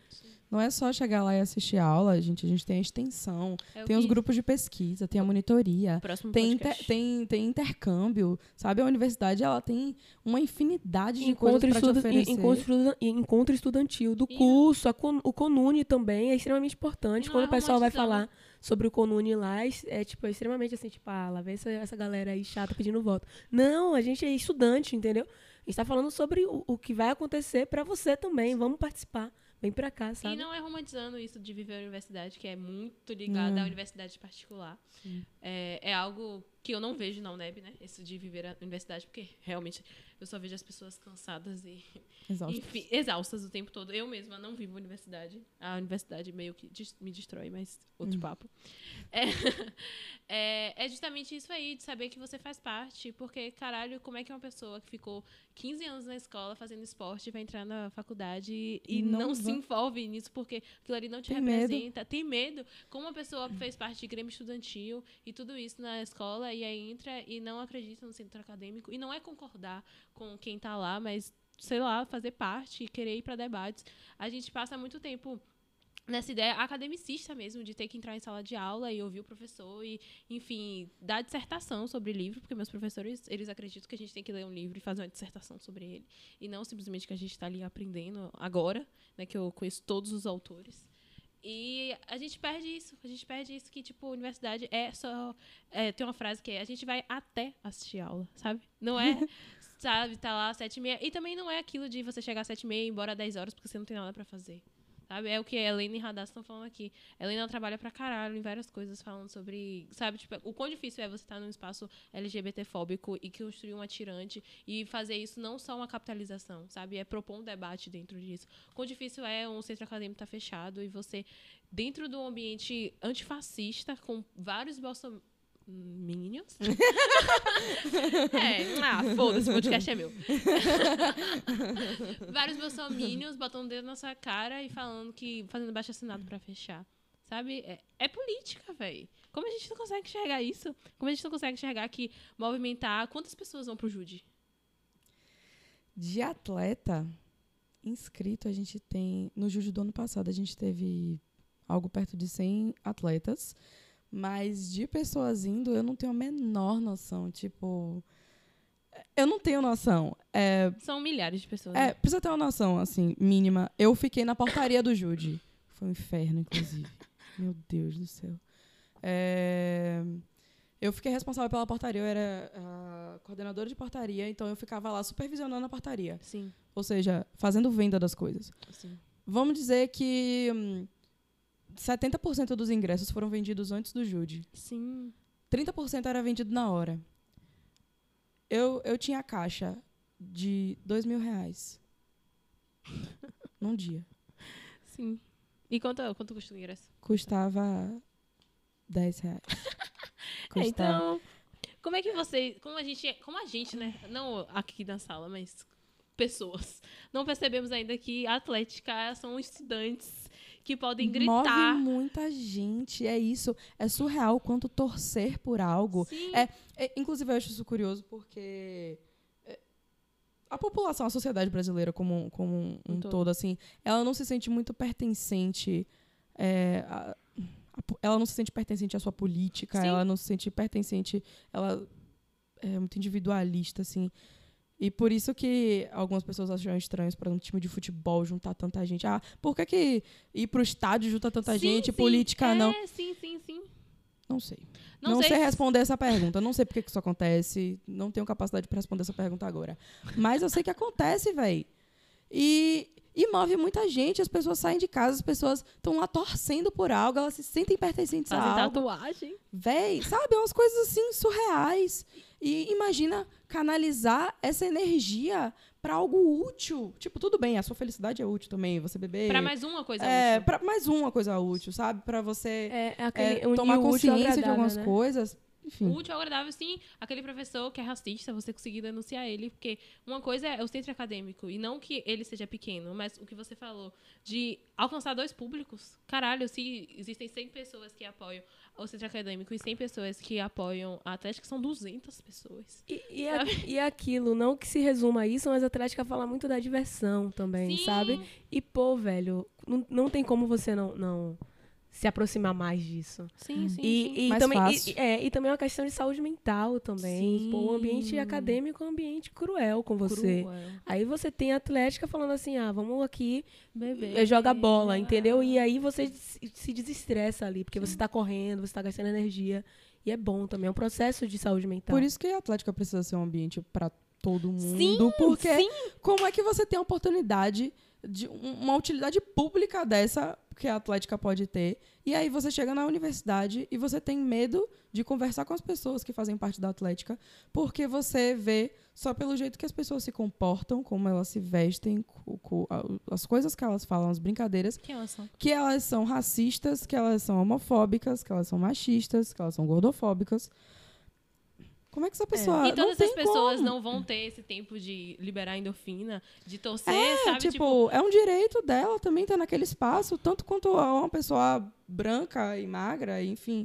Não é só chegar lá e assistir a aula, gente. A gente tem a extensão, É tem os grupos de pesquisa, tem a monitoria, Próximo tem, inter- tem, tem intercâmbio, sabe? A universidade ela tem uma infinidade de Encontro, coisas para te oferecer. encontro, encontro estudantil do E- curso, con- o CONUNE também é extremamente importante. Quando é o pessoal vai falar sobre o CONUNE lá, é, é, tipo, é extremamente assim, tipo, ah, lá vem essa, essa galera aí chata pedindo voto. Não, a gente é estudante, entendeu? A gente tá falando sobre o, o que vai acontecer pra você também. Vamos participar. Vem pra cá, E sabe? não é romantizando isso de viver a universidade, que é muito ligado Não. à universidade particular. É, é algo que eu não vejo na UNEB, né? Isso de viver a universidade, porque realmente eu só vejo as pessoas cansadas e Exausto. enfim, exaustas o tempo todo. Eu mesma não vivo a universidade. A universidade meio que me destrói, mas outro Hum. papo. É, *laughs* é, é justamente isso aí, de saber que você faz parte. Porque, caralho, como é que uma pessoa que ficou 15 anos na escola fazendo esporte vai entrar na faculdade e, e Não não, se envolve nisso porque aquilo ali não te Tem medo. representa? Tem medo. Como uma pessoa que fez parte de Grêmio Estudantil e tudo isso na escola e aí entra e não acredita no centro acadêmico e não é concordar com quem tá lá, mas sei lá, fazer parte e querer ir para debates. A gente passa muito tempo nessa ideia academicista mesmo, de ter que entrar em sala de aula e ouvir o professor e, enfim, dar dissertação sobre livro, porque meus professores, eles acreditam que a gente tem que ler um livro e fazer uma dissertação sobre ele, e não simplesmente que a gente está ali aprendendo agora, né, que eu conheço todos os autores. E a gente perde isso, a gente perde isso que, tipo, universidade é só... é, tem uma frase que é, a gente vai até assistir aula, sabe? Não é, *laughs* sabe, tá lá às sete e meia. E também não é aquilo de você chegar às sete e meia e ir embora às dez horas porque você não tem nada pra fazer. Sabe? É o que a Helena e Radassa estão falando aqui. A Helena trabalha pra caralho em várias coisas, falando sobre. Sabe, tipo, o quão difícil é você estar num espaço LGBTfóbico e construir um atirante e fazer isso não só uma capitalização, sabe? É propor um debate dentro disso. O quão difícil é um centro acadêmico estar fechado e você, dentro do ambiente antifascista, com vários bolsominions. *laughs* é, ah, foda-se, o podcast é meu. *laughs* Vários bolsominions botando o dedo na sua cara e falando que. fazendo baixo assinado pra fechar. Sabe? É, é política, velho. Como a gente não consegue enxergar isso? Como a gente não consegue enxergar que movimentar. Quantas pessoas vão pro Jude? De atleta inscrito, a gente tem. No Juju do ano passado, a gente teve algo perto de 100 atletas. Mas de pessoas indo, eu não tenho a menor noção. Tipo. Eu não tenho noção. É, São milhares de pessoas. é, né? precisa ter uma noção, assim, mínima. Eu fiquei na portaria do Jude. Foi um inferno, inclusive. *laughs* Meu Deus do céu. É, Eu fiquei responsável pela portaria, eu era a coordenadora de portaria, então eu ficava lá supervisionando a portaria. Sim, Ou seja, fazendo venda das coisas. sim. Vamos dizer que hum, 70% dos ingressos foram vendidos antes do Jude. Sim. 30% era vendido na hora. Eu, eu tinha caixa de dois mil reais. Num dia. Sim. E quanto, quanto custa o ingresso? Custava 10 reais. É, *laughs* Custava. então, como é que você. Como a gente. Como a gente, né? Não aqui na sala, mas pessoas. Não percebemos ainda que a Atlética são estudantes que podem gritar. Move muita gente, é isso. É surreal quanto torcer por algo. Sim. É, É, inclusive, eu acho isso curioso porque é, a população, a sociedade brasileira como, como um, Um todo. todo. assim, ela não se sente muito pertencente. é, a- ela não se sente pertencente à sua política, Sim. ela não se sente pertencente. Ela é muito individualista, assim. E por isso que algumas pessoas acham estranho, por exemplo, um time de futebol juntar tanta gente. Ah, por que, que ir pro estádio junta tanta Sim, gente, sim. política é, não? sim, sim, sim. Não sei. Não, Não, sei. sei se- responder essa pergunta. Não sei por que isso acontece. Não tenho capacidade para responder essa pergunta agora. Mas eu sei que acontece, velho. E, e move muita gente. As pessoas saem de casa, as pessoas estão lá torcendo por algo, elas se sentem pertencentes a Fazem algo. tatuagem. Véi, sabe? Umas coisas assim surreais. E imagina canalizar essa energia para algo útil. Tipo, tudo bem, a sua felicidade é útil também, você beber. Pra mais uma coisa é, útil. pra mais uma coisa útil, sabe? Para você É, é é, aquele, unir tomar consciência de agradável, algumas né? coisas. Enfim. Útil, agradável, sim. Aquele professor que é racista, você conseguir denunciar ele. Porque uma coisa é o centro acadêmico. E não que ele seja pequeno, mas o que você falou de alcançar dois públicos. Caralho, se existem 100 pessoas que apoiam o centro acadêmico e 100 pessoas que apoiam a Atlética, são 200 pessoas. E, e, a- e aquilo, não que se resuma a isso, mas a Atlética fala muito da diversão também, Sim. sabe? E, pô, velho, não, não tem como você não, não se aproximar mais disso. Sim, sim. sim. E, e Mais também, e, é, e também uma questão de saúde mental também. Sim. Pô, o ambiente acadêmico é um ambiente cruel com você. Cruel. Aí você tem a Atlética falando assim, ah, vamos aqui Bebê. eh, joga bola, entendeu? E aí você se se desestressa ali, porque você tá correndo, você tá gastando energia. E é bom também, é um processo de saúde mental. Por isso que a Atlética precisa ser um ambiente para todo mundo. Sim, porque sim. como é que você tem a oportunidade de um- uma utilidade pública dessa que a Atlética pode ter. E aí você chega na universidade e você tem medo de conversar com as pessoas que fazem parte da Atlética, porque você vê só pelo jeito que as pessoas se comportam, como elas se vestem, as coisas que elas falam, as brincadeiras, Quem elas são? que elas são racistas, que elas são homofóbicas, que elas são machistas, que elas são gordofóbicas. Como é que essa pessoa. e não todas essas pessoas como. não vão ter esse tempo de liberar endorfina, de torcer, É, sabe? tipo, é um direito dela também estar naquele espaço, tanto quanto uma pessoa branca e magra, enfim.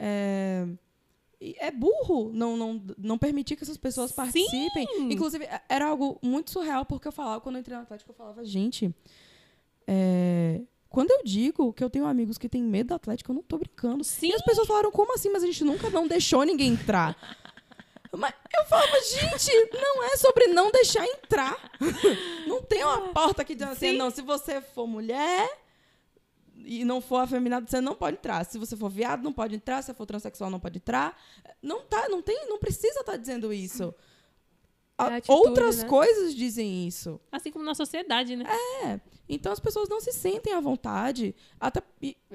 É, e é burro não, não, não permitir que essas pessoas Sim! participem. Inclusive, é- era algo muito surreal, porque eu falava, quando eu entrei na Atlético, eu falava, gente, é, quando eu digo que eu tenho amigos que têm medo da Atlético, eu não tô brincando. Sim. E as pessoas falaram, como assim? Mas a gente nunca não deixou ninguém entrar. *laughs* Mas eu falava, gente, não é sobre não deixar entrar. Não tem uma porta que diz assim, Sim. não, se você for mulher e não for afeminado, você não pode entrar. Se você for viado, não pode entrar. Se você for transexual, não pode entrar. Não tá, não tem, não precisa estar dizendo isso. A- É atitude, outras né? coisas dizem isso. Assim como na sociedade, né? Então as pessoas não se sentem à vontade. Até,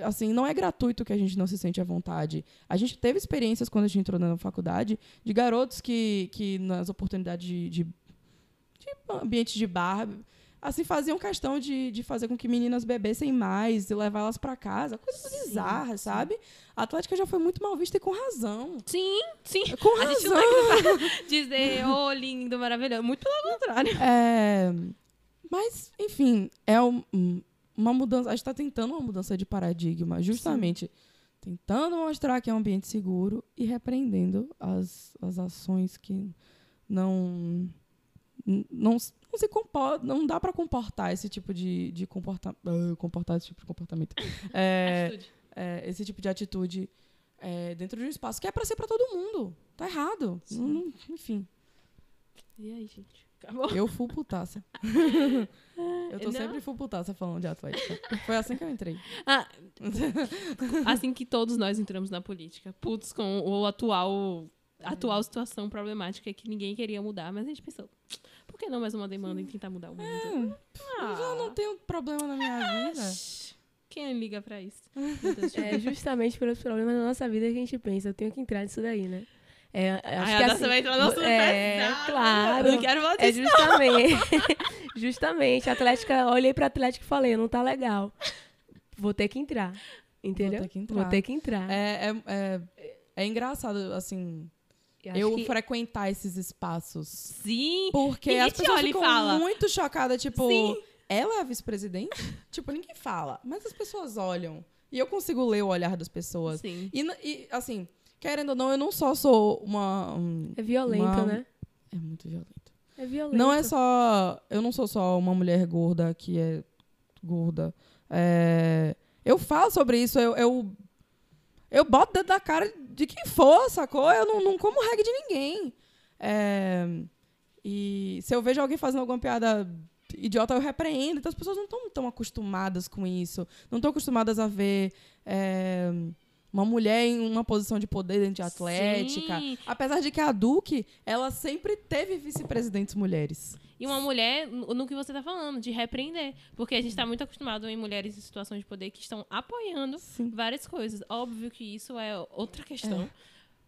assim, não é gratuito que a gente não se sente à vontade. A gente teve experiências quando a gente entrou na faculdade de garotos que, que nas oportunidades de, de, de ambiente de bar, assim, faziam questão de, de fazer com que meninas bebessem mais e levar elas para casa. Coisas Sim, bizarras, sim. sabe? A Atlética já foi muito mal vista e com razão. Sim, sim. Com A gente razão. não pra *laughs* dizer, ô, lindo, maravilhoso. Muito pelo contrário. É, mas, enfim, é um- um- uma mudança. A gente está tentando uma mudança de paradigma, justamente tentando mostrar que é um ambiente seguro e repreendendo as, as ações que não. Não, não se comporta, não dá para comportar esse tipo de, de comporta, ah, comportar esse tipo de comportamento. *laughs* É, é, esse tipo de atitude é, dentro de um espaço que é para ser para todo mundo. Tá errado. Não- não- enfim. E aí, gente? Acabou? Eu full putaça. *laughs* eu tô Não. sempre full putaça falando de Atlética. Foi assim que eu entrei. *laughs* Ah, assim que todos nós entramos na política. Putos com o atual, a atual situação problemática que ninguém queria mudar. Mas a gente pensou, por que não mais uma demanda em tentar mudar o mundo? Eu já não tenho problema na minha vida. Quem liga pra isso? *laughs* Deus, É justamente pelos problemas da nossa vida que a gente pensa, eu tenho que entrar nisso daí, né? É, acho Ai, que a assim, vai entrar no assunto é, pesado. claro. Eu não quero falar É justamente. *laughs* *laughs* justamente. A Atlética, olhei pra Atlética e falei, não tá legal. Vou ter que entrar. Entendeu? ter que entrar. Vou ter que entrar. É, é, é, é engraçado, assim, acho eu que- frequentar esses espaços. Sim. Porque Ninguém as pessoas ficam fala. muito chocadas, tipo, Sim. ela é a vice-presidente? *laughs* tipo, ninguém fala. Mas as pessoas olham. E eu consigo ler o olhar das pessoas. Sim. E, e, assim, querendo ou não, eu não só sou uma. um- É violento, uma- né? É muito violento. É violento. Não é só. Eu não sou só uma mulher gorda que é gorda. É, eu falo sobre isso, eu, eu, eu boto dentro da cara de quem for, sacou? Eu não, não como reggae de ninguém. É, e se eu vejo alguém fazendo alguma piada idiota, eu repreendo. Então as pessoas não estão tão acostumadas com isso. Não estão acostumadas a ver. é, uma mulher em uma posição de poder dentro de atlética. Sim. Apesar de que a Duque, ela sempre teve vice-presidentes mulheres. E uma mulher, no que você tá falando, de repreender. Porque a gente tá muito acostumado em mulheres em situações de poder que estão apoiando Sim. várias coisas. Óbvio que isso é outra questão.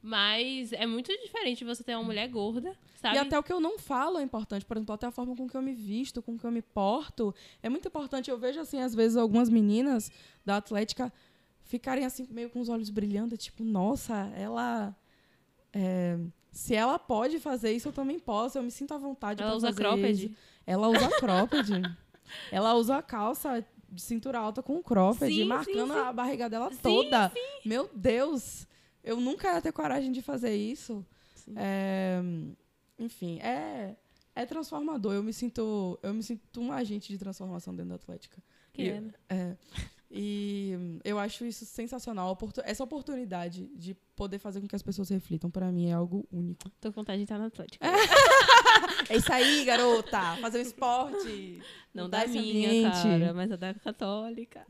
Mas é muito diferente você ter uma mulher gorda, sabe? E até o que eu não falo é importante. Por exemplo, até a forma com que eu me visto, com que eu me porto. É muito importante. Eu vejo, assim, às vezes, algumas meninas da Atlética ficarem, assim, meio com os olhos brilhando. Tipo, nossa, ela... é, se ela pode fazer isso, eu também posso. Eu me sinto à vontade Ela usa cropped? isso. Ela usa cropped. *laughs* ela usa calça de cintura alta com cropped, Sim, marcando sim, sim. a barriga dela toda. Meu Deus! Eu nunca ia ter coragem de fazer isso. É, enfim, é, é transformador. Eu me sinto, eu me sinto um agente de transformação dentro da Atlética. Que E- é, e eu acho isso sensacional. Essa oportunidade de poder fazer com que as pessoas reflitam, para mim, é algo único. Tô com vontade de estar na Atlética. *laughs* É isso aí, garota! Fazer um esporte! Não da esse minha, ambiente. cara, mas a da católica. *laughs*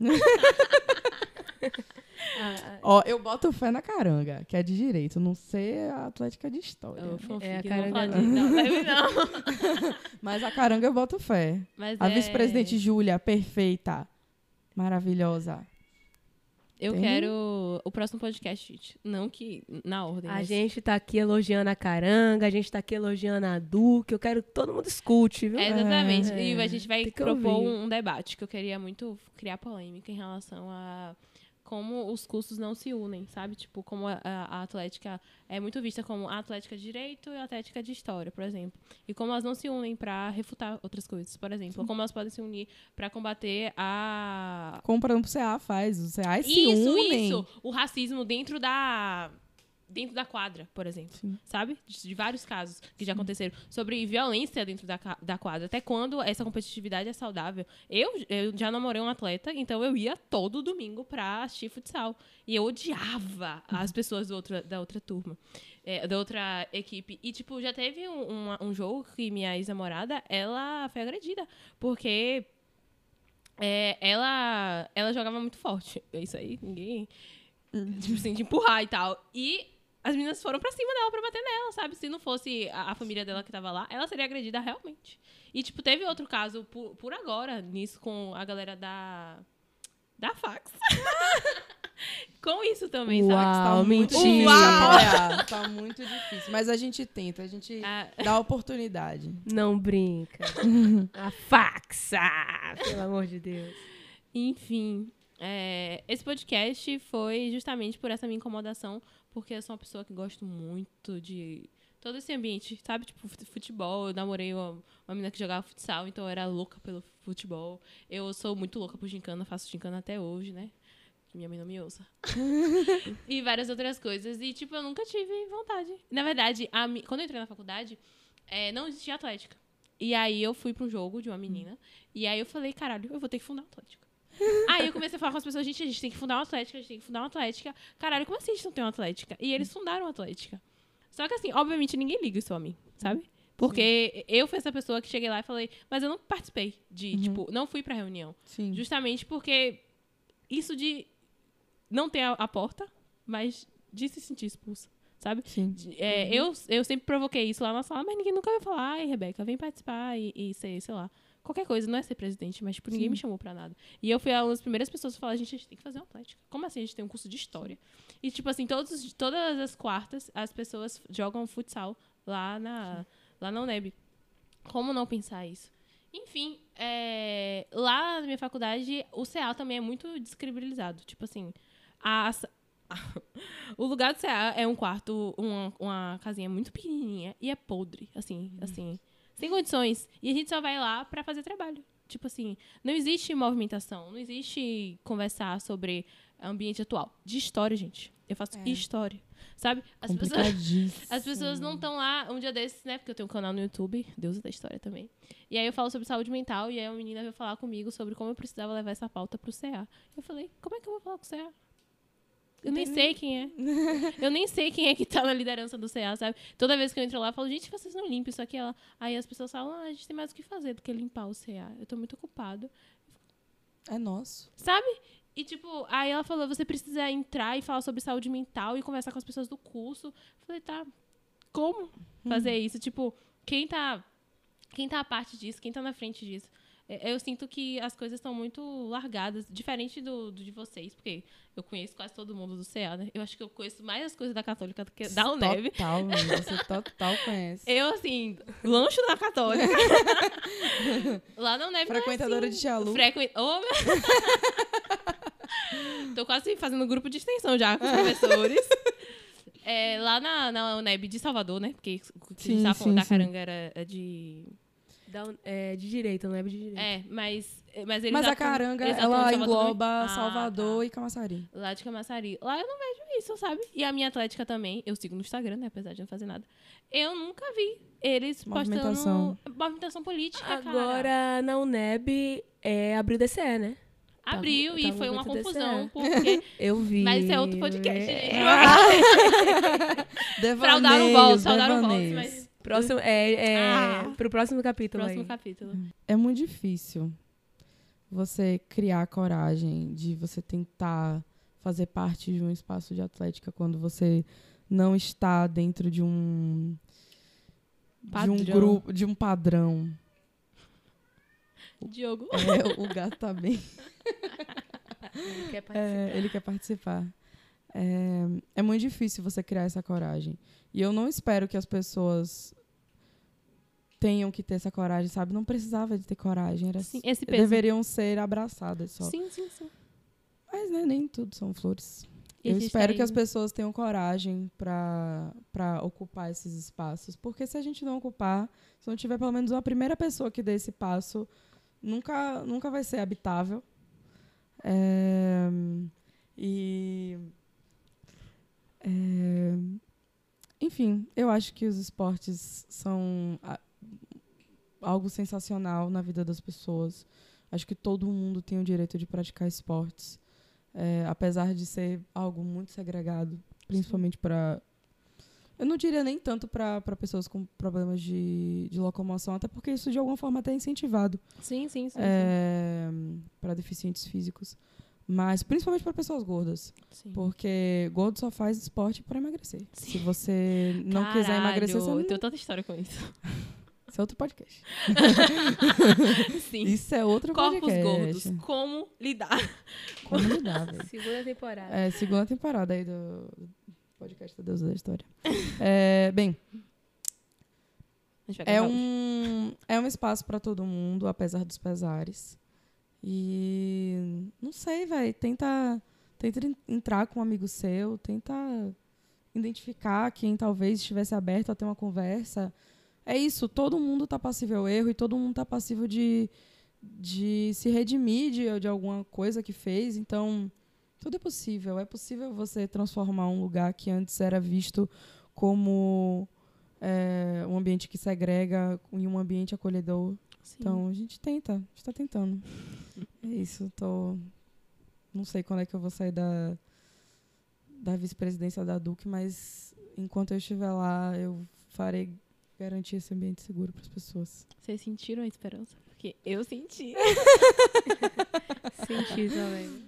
Ah, Ó, eu boto fé na caranga, que é de direito, não sei a Atlética de história. Eu fanfic, É a não vou cara falar da- disso. Não, deve não. *laughs* Mas a caranga eu boto fé. Mas A é- vice-presidente Júlia, perfeita. Maravilhosa. Eu Tem? quero o próximo podcast, gente. Não que na ordem. A mas- gente tá aqui elogiando a Caranga, a gente tá aqui elogiando a Duque. Eu quero que todo mundo escute, viu? É, exatamente. É, e a gente vai propor ouvir. um, um debate que eu queria muito criar polêmica em relação a como os cursos não se unem, sabe? Tipo, como a, a- Atlética é muito vista como a Atlética de Direito e a Atlética de História, por exemplo. E como elas não se unem para refutar outras coisas, por exemplo. Ou como elas podem se unir para combater a Como, por exemplo, o CA faz. Os CA se isso, unem. isso. O racismo dentro da. Dentro da quadra, por exemplo. Sim. Sabe? De, de vários casos que já aconteceram. Sobre violência dentro da, da quadra. Até quando essa competitividade é saudável. Eu, eu já namorei um atleta, então eu ia todo domingo pra assistir futsal. E eu odiava as pessoas do outro, da outra turma. é, da outra equipe. E, tipo, já teve um, uma- um jogo que minha ex-namorada, ela foi agredida. Porque é, ela, ela jogava muito forte. É Isso aí, ninguém. Tipo assim, de empurrar e tal. E as meninas foram pra cima dela pra bater nela, sabe? Se não fosse a, a família dela que tava lá, ela seria agredida realmente. E, tipo, teve outro caso por, por agora nisso com a galera da. Da fax. *laughs* com isso também, sabe? Tá Uau, muito mentira. difícil Uau! apoiar. Tá muito difícil. Mas a gente tenta, a gente Ah, dá oportunidade. Não brinca. *laughs* a faxa! Pelo amor de Deus. Enfim, é, esse podcast foi justamente por essa minha incomodação, porque eu sou uma pessoa que gosto muito de todo esse ambiente, sabe? Tipo, fut- futebol. Eu namorei uma, uma menina que jogava futsal, então eu era louca pelo futebol. Eu sou muito louca por gincana, faço gincana até hoje, né? Minha mãe não me ouça. *laughs* e várias outras coisas. E, tipo, eu nunca tive vontade. Na verdade, a quando eu entrei na faculdade, é, não existia atlética. E aí eu fui pra um jogo de uma menina. E aí eu falei, caralho, eu vou ter que fundar uma atlética. Aí eu comecei a falar com as pessoas, gente, a gente tem que fundar uma atlética, a gente tem que fundar uma atlética. Caralho, como assim a gente não tem uma atlética? E eles fundaram uma atlética. Só que assim, obviamente ninguém liga isso a mim, sabe? Porque eu fui essa pessoa que cheguei lá e falei, mas eu não participei de, tipo, não fui pra reunião. Sim. Justamente porque isso de não ter a, a porta, mas de se sentir expulsa, sabe? Sim. É, eu, eu sempre provoquei isso lá na sala, mas ninguém nunca vai falar, ai, Rebeca, vem participar e, e ser, sei lá, qualquer coisa. Não é ser presidente, mas, tipo, ninguém Sim. me chamou pra nada. E eu fui uma das primeiras pessoas a falar, gente, a gente tem que fazer uma atlética. Como assim a gente tem um curso de história? E, tipo assim, todos, todas as quartas, as pessoas jogam futsal lá na, lá na UNEB. Como não pensar isso? Enfim, é, lá na minha faculdade, o CA também é muito descredibilizado. Tipo assim, a, *laughs* o lugar do CA é um quarto, uma, uma casinha muito pequenininha e é podre, assim, assim, sem condições. E a gente só vai lá pra fazer trabalho. Tipo assim, não existe movimentação, não existe conversar sobre ambiente atual. De história, gente. Eu faço É. história. Sabe? As pessoas, as pessoas não estão lá um dia desses, né? Porque eu tenho um canal no YouTube, Deus da História também. E aí eu falo sobre saúde mental, e aí uma menina veio falar comigo sobre como eu precisava levar essa pauta pro CA. Eu falei, como é que eu vou falar com o CA? Eu nem sei quem é. Eu nem sei quem é que tá na liderança do CA, sabe? Toda vez que eu entro lá, eu falo, gente, vocês não limpam isso aqui. Ela... Aí as pessoas falam, ah, a gente tem mais o que fazer do que limpar o CA. Eu tô muito ocupado. É nosso. Sabe? E, tipo, aí ela falou, você precisa entrar e falar sobre saúde mental e conversar com as pessoas do curso. Eu falei, tá, como fazer isso? Tipo, quem tá, quem tá a parte disso? Quem tá na frente disso? É, Eu sinto que as coisas estão muito largadas, diferente do, do de vocês, porque eu conheço quase todo mundo do CA, né? Eu acho que eu conheço mais as coisas da Católica do que da UNEB. Total. Você total conhece. Eu, assim, lancho na Católica. *laughs* Lá na UNEB não é Frequentadora assim. de Xalu. Frequen... Ô, meu... *laughs* Tô quase fazendo grupo de extensão já com os professores. É, lá na, na UNEB de Salvador, né? Porque o que a gente Sim, tava falando sim, da sim. Caranga era é de... Da é, de direito, não é de direito. É, mas, mas eles Mas a Caranga, ela Salvador engloba? Ah, Salvador tá. e Camaçari. Lá de Camaçari. Lá eu não vejo isso, sabe? E a minha atlética também, eu sigo no Instagram, né? Apesar de não fazer nada. Eu nunca vi eles Movimentação. postando movimentação política, cara. Agora, na UNEB, é, abriu DCE, né? Abriu Tava- e tava foi uma confusão, DCE. *laughs* porque... Eu vi. Mas isso é outro podcast. É. *laughs* Fraudaram o voto, fraudaram o voto, mas... Próximo, é, é, Ah. pro próximo capítulo Próximo aí. capítulo. É muito difícil você criar coragem de você tentar fazer parte de um espaço de atlética quando você não está dentro de um de um Padrão. grupo, de um padrão. *laughs* Diogo. É, o gato tá bem. *laughs* Ele quer É, participar. ele quer participar. É, é muito difícil você criar essa coragem. E eu não espero que as pessoas tenham que ter essa coragem, sabe? Não precisava de ter coragem. Era, Sim, esse peso. deveriam ser abraçadas só. Sim, sim, sim. Mas né, nem tudo são flores. E eu espero tá que as pessoas tenham coragem para para ocupar esses espaços. Porque se a gente não ocupar, se não tiver pelo menos uma primeira pessoa que dê esse passo, nunca, nunca vai ser habitável. É, e. é, enfim, eu acho que os esportes são a- algo sensacional na vida das pessoas. Acho que todo mundo tem o direito de praticar esportes. É, apesar de ser algo muito segregado, principalmente para. Eu não diria nem tanto para pessoas com problemas de, de locomoção, até porque isso de alguma forma até é incentivado Sim, sim, sim. para deficientes físicos, mas principalmente para pessoas gordas, sim. porque gordo só faz esporte para emagrecer. Sim. Se você não quiser emagrecer, você Caralho, não... Eu tenho tanta história com isso. isso é outro podcast. *laughs* Sim. Isso é outro Corpos podcast. gordos. Como lidar? Como lidar, velho? Segunda temporada. É, segunda temporada aí do podcast da Deus da História. *laughs* É, bem, é um, é um espaço para todo mundo, apesar dos pesares. E não sei, velho, tenta, tenta en- entrar com um amigo seu, tenta identificar quem talvez estivesse aberto a ter uma conversa. É isso, todo mundo tá passível ao erro e todo mundo tá passível de, de se redimir de, de alguma coisa que fez. Então, tudo é possível. É possível você transformar um lugar que antes era visto como é, um ambiente que segrega em um ambiente acolhedor. Sim. Então, a gente tenta, a gente tá tentando. É isso, tô... Não sei quando é que eu vou sair da, da vice-presidência da Duque, mas enquanto eu estiver lá, eu farei garantir esse ambiente seguro para as pessoas. Vocês sentiram a esperança? Porque eu senti. *laughs* Senti também.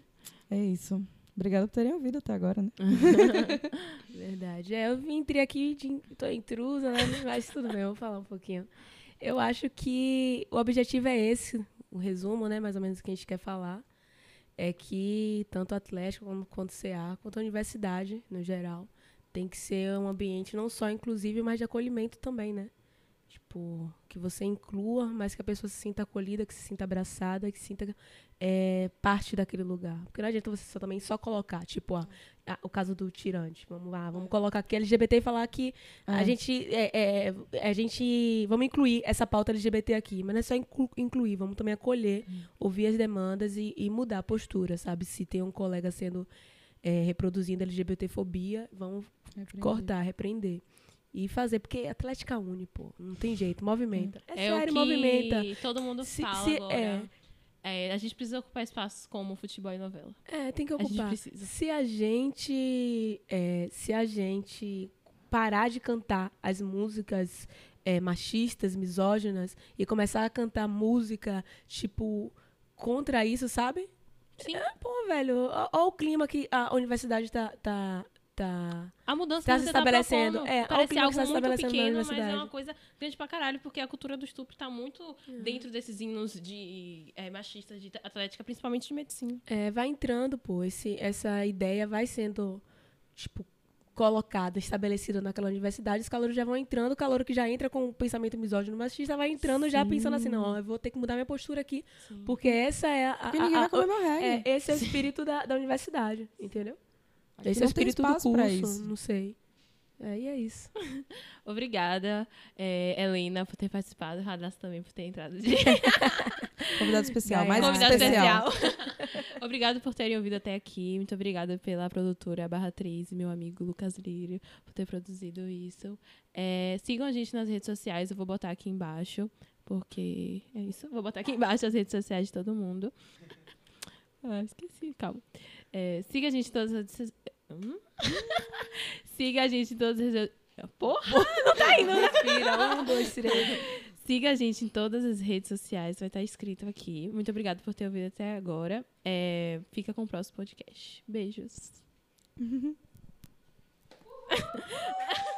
É isso. Obrigada por terem ouvido até agora, né? *laughs* Verdade. É, eu vim entrei aqui, de, tô intrusa, né? Mas tudo bem, eu vou falar um pouquinho. Eu acho que o objetivo é esse, o resumo, né? Mais ou menos o que a gente quer falar. É que tanto o Atlético quanto o CA, quanto a universidade, no geral, tem que ser um ambiente não só inclusivo, mas de acolhimento também, né? Tipo, que você inclua, mas que a pessoa se sinta acolhida, que se sinta abraçada, que se sinta é, parte daquele lugar. Porque não adianta você só, também só colocar, tipo, a- a- o caso do tirante. Vamos lá, vamos colocar aqui LGBT e falar que a É. gente. É, é, a gente. Vamos incluir essa pauta LGBT aqui, mas não é só inclu- incluir, vamos também acolher, ouvir as demandas e, e mudar a postura, sabe? Se tem um colega sendo. é, reproduzindo LGBTfobia, vamos cortar, repreender. E fazer, porque Atlética une, pô. Não tem jeito, movimenta. É, É, sério, o que movimenta. todo mundo Se- fala se- agora. é. É, a gente precisa ocupar espaços como futebol e novela. É, tem que A gente ocupar. precisa. Se a gente. é, se a gente parar de cantar as músicas é, machistas, misóginas, e começar a cantar música, tipo, contra isso, sabe? Sim. É, pô, velho, olha o clima que a universidade tá. tá, tá... A mudança Tá que se você estabelecendo. Tá propondo, É, olha o parece algo tá muito estabelecendo na pequeno, mas é uma coisa grande pra caralho, porque a cultura do estupro tá muito dentro desses hinos de é, machistas de atlética, principalmente de medicina. É, vai entrando, pô, esse, essa ideia vai sendo, tipo, colocada, estabelecida naquela universidade, os calouros já vão entrando, o calouro que já entra com o pensamento misógino machista vai entrando já pensando assim, não, eu vou ter que mudar minha postura aqui, porque essa é a... a- Porque ninguém a- vai comer a- meu reggae. é, esse é o espírito da, da universidade, entendeu? Esse é o tem espírito do pra isso. não sei. É, e é isso. *laughs* Obrigada, é, Helena, por ter participado, Radassa também por ter entrado de *laughs* Convidado especial, mais convidado especial. especial. *laughs* Obrigado por terem ouvido até aqui. Muito obrigada pela produtora Barra 3 e meu amigo Lucas Lírio por ter produzido isso. É, sigam a gente nas redes sociais, eu vou botar aqui embaixo, porque é isso. Vou botar aqui embaixo as redes sociais de todo mundo. Ah, esqueci, calma. É, siga a gente em todas as redes Hum? *laughs* Siga a gente em todas as redes Porra, *laughs* não tá indo, né? Respira, um, dois, três. Siga a gente em todas as redes sociais, vai estar escrito aqui. Muito obrigada por ter ouvido até agora. É, fica com o próximo podcast. Beijos. *laughs*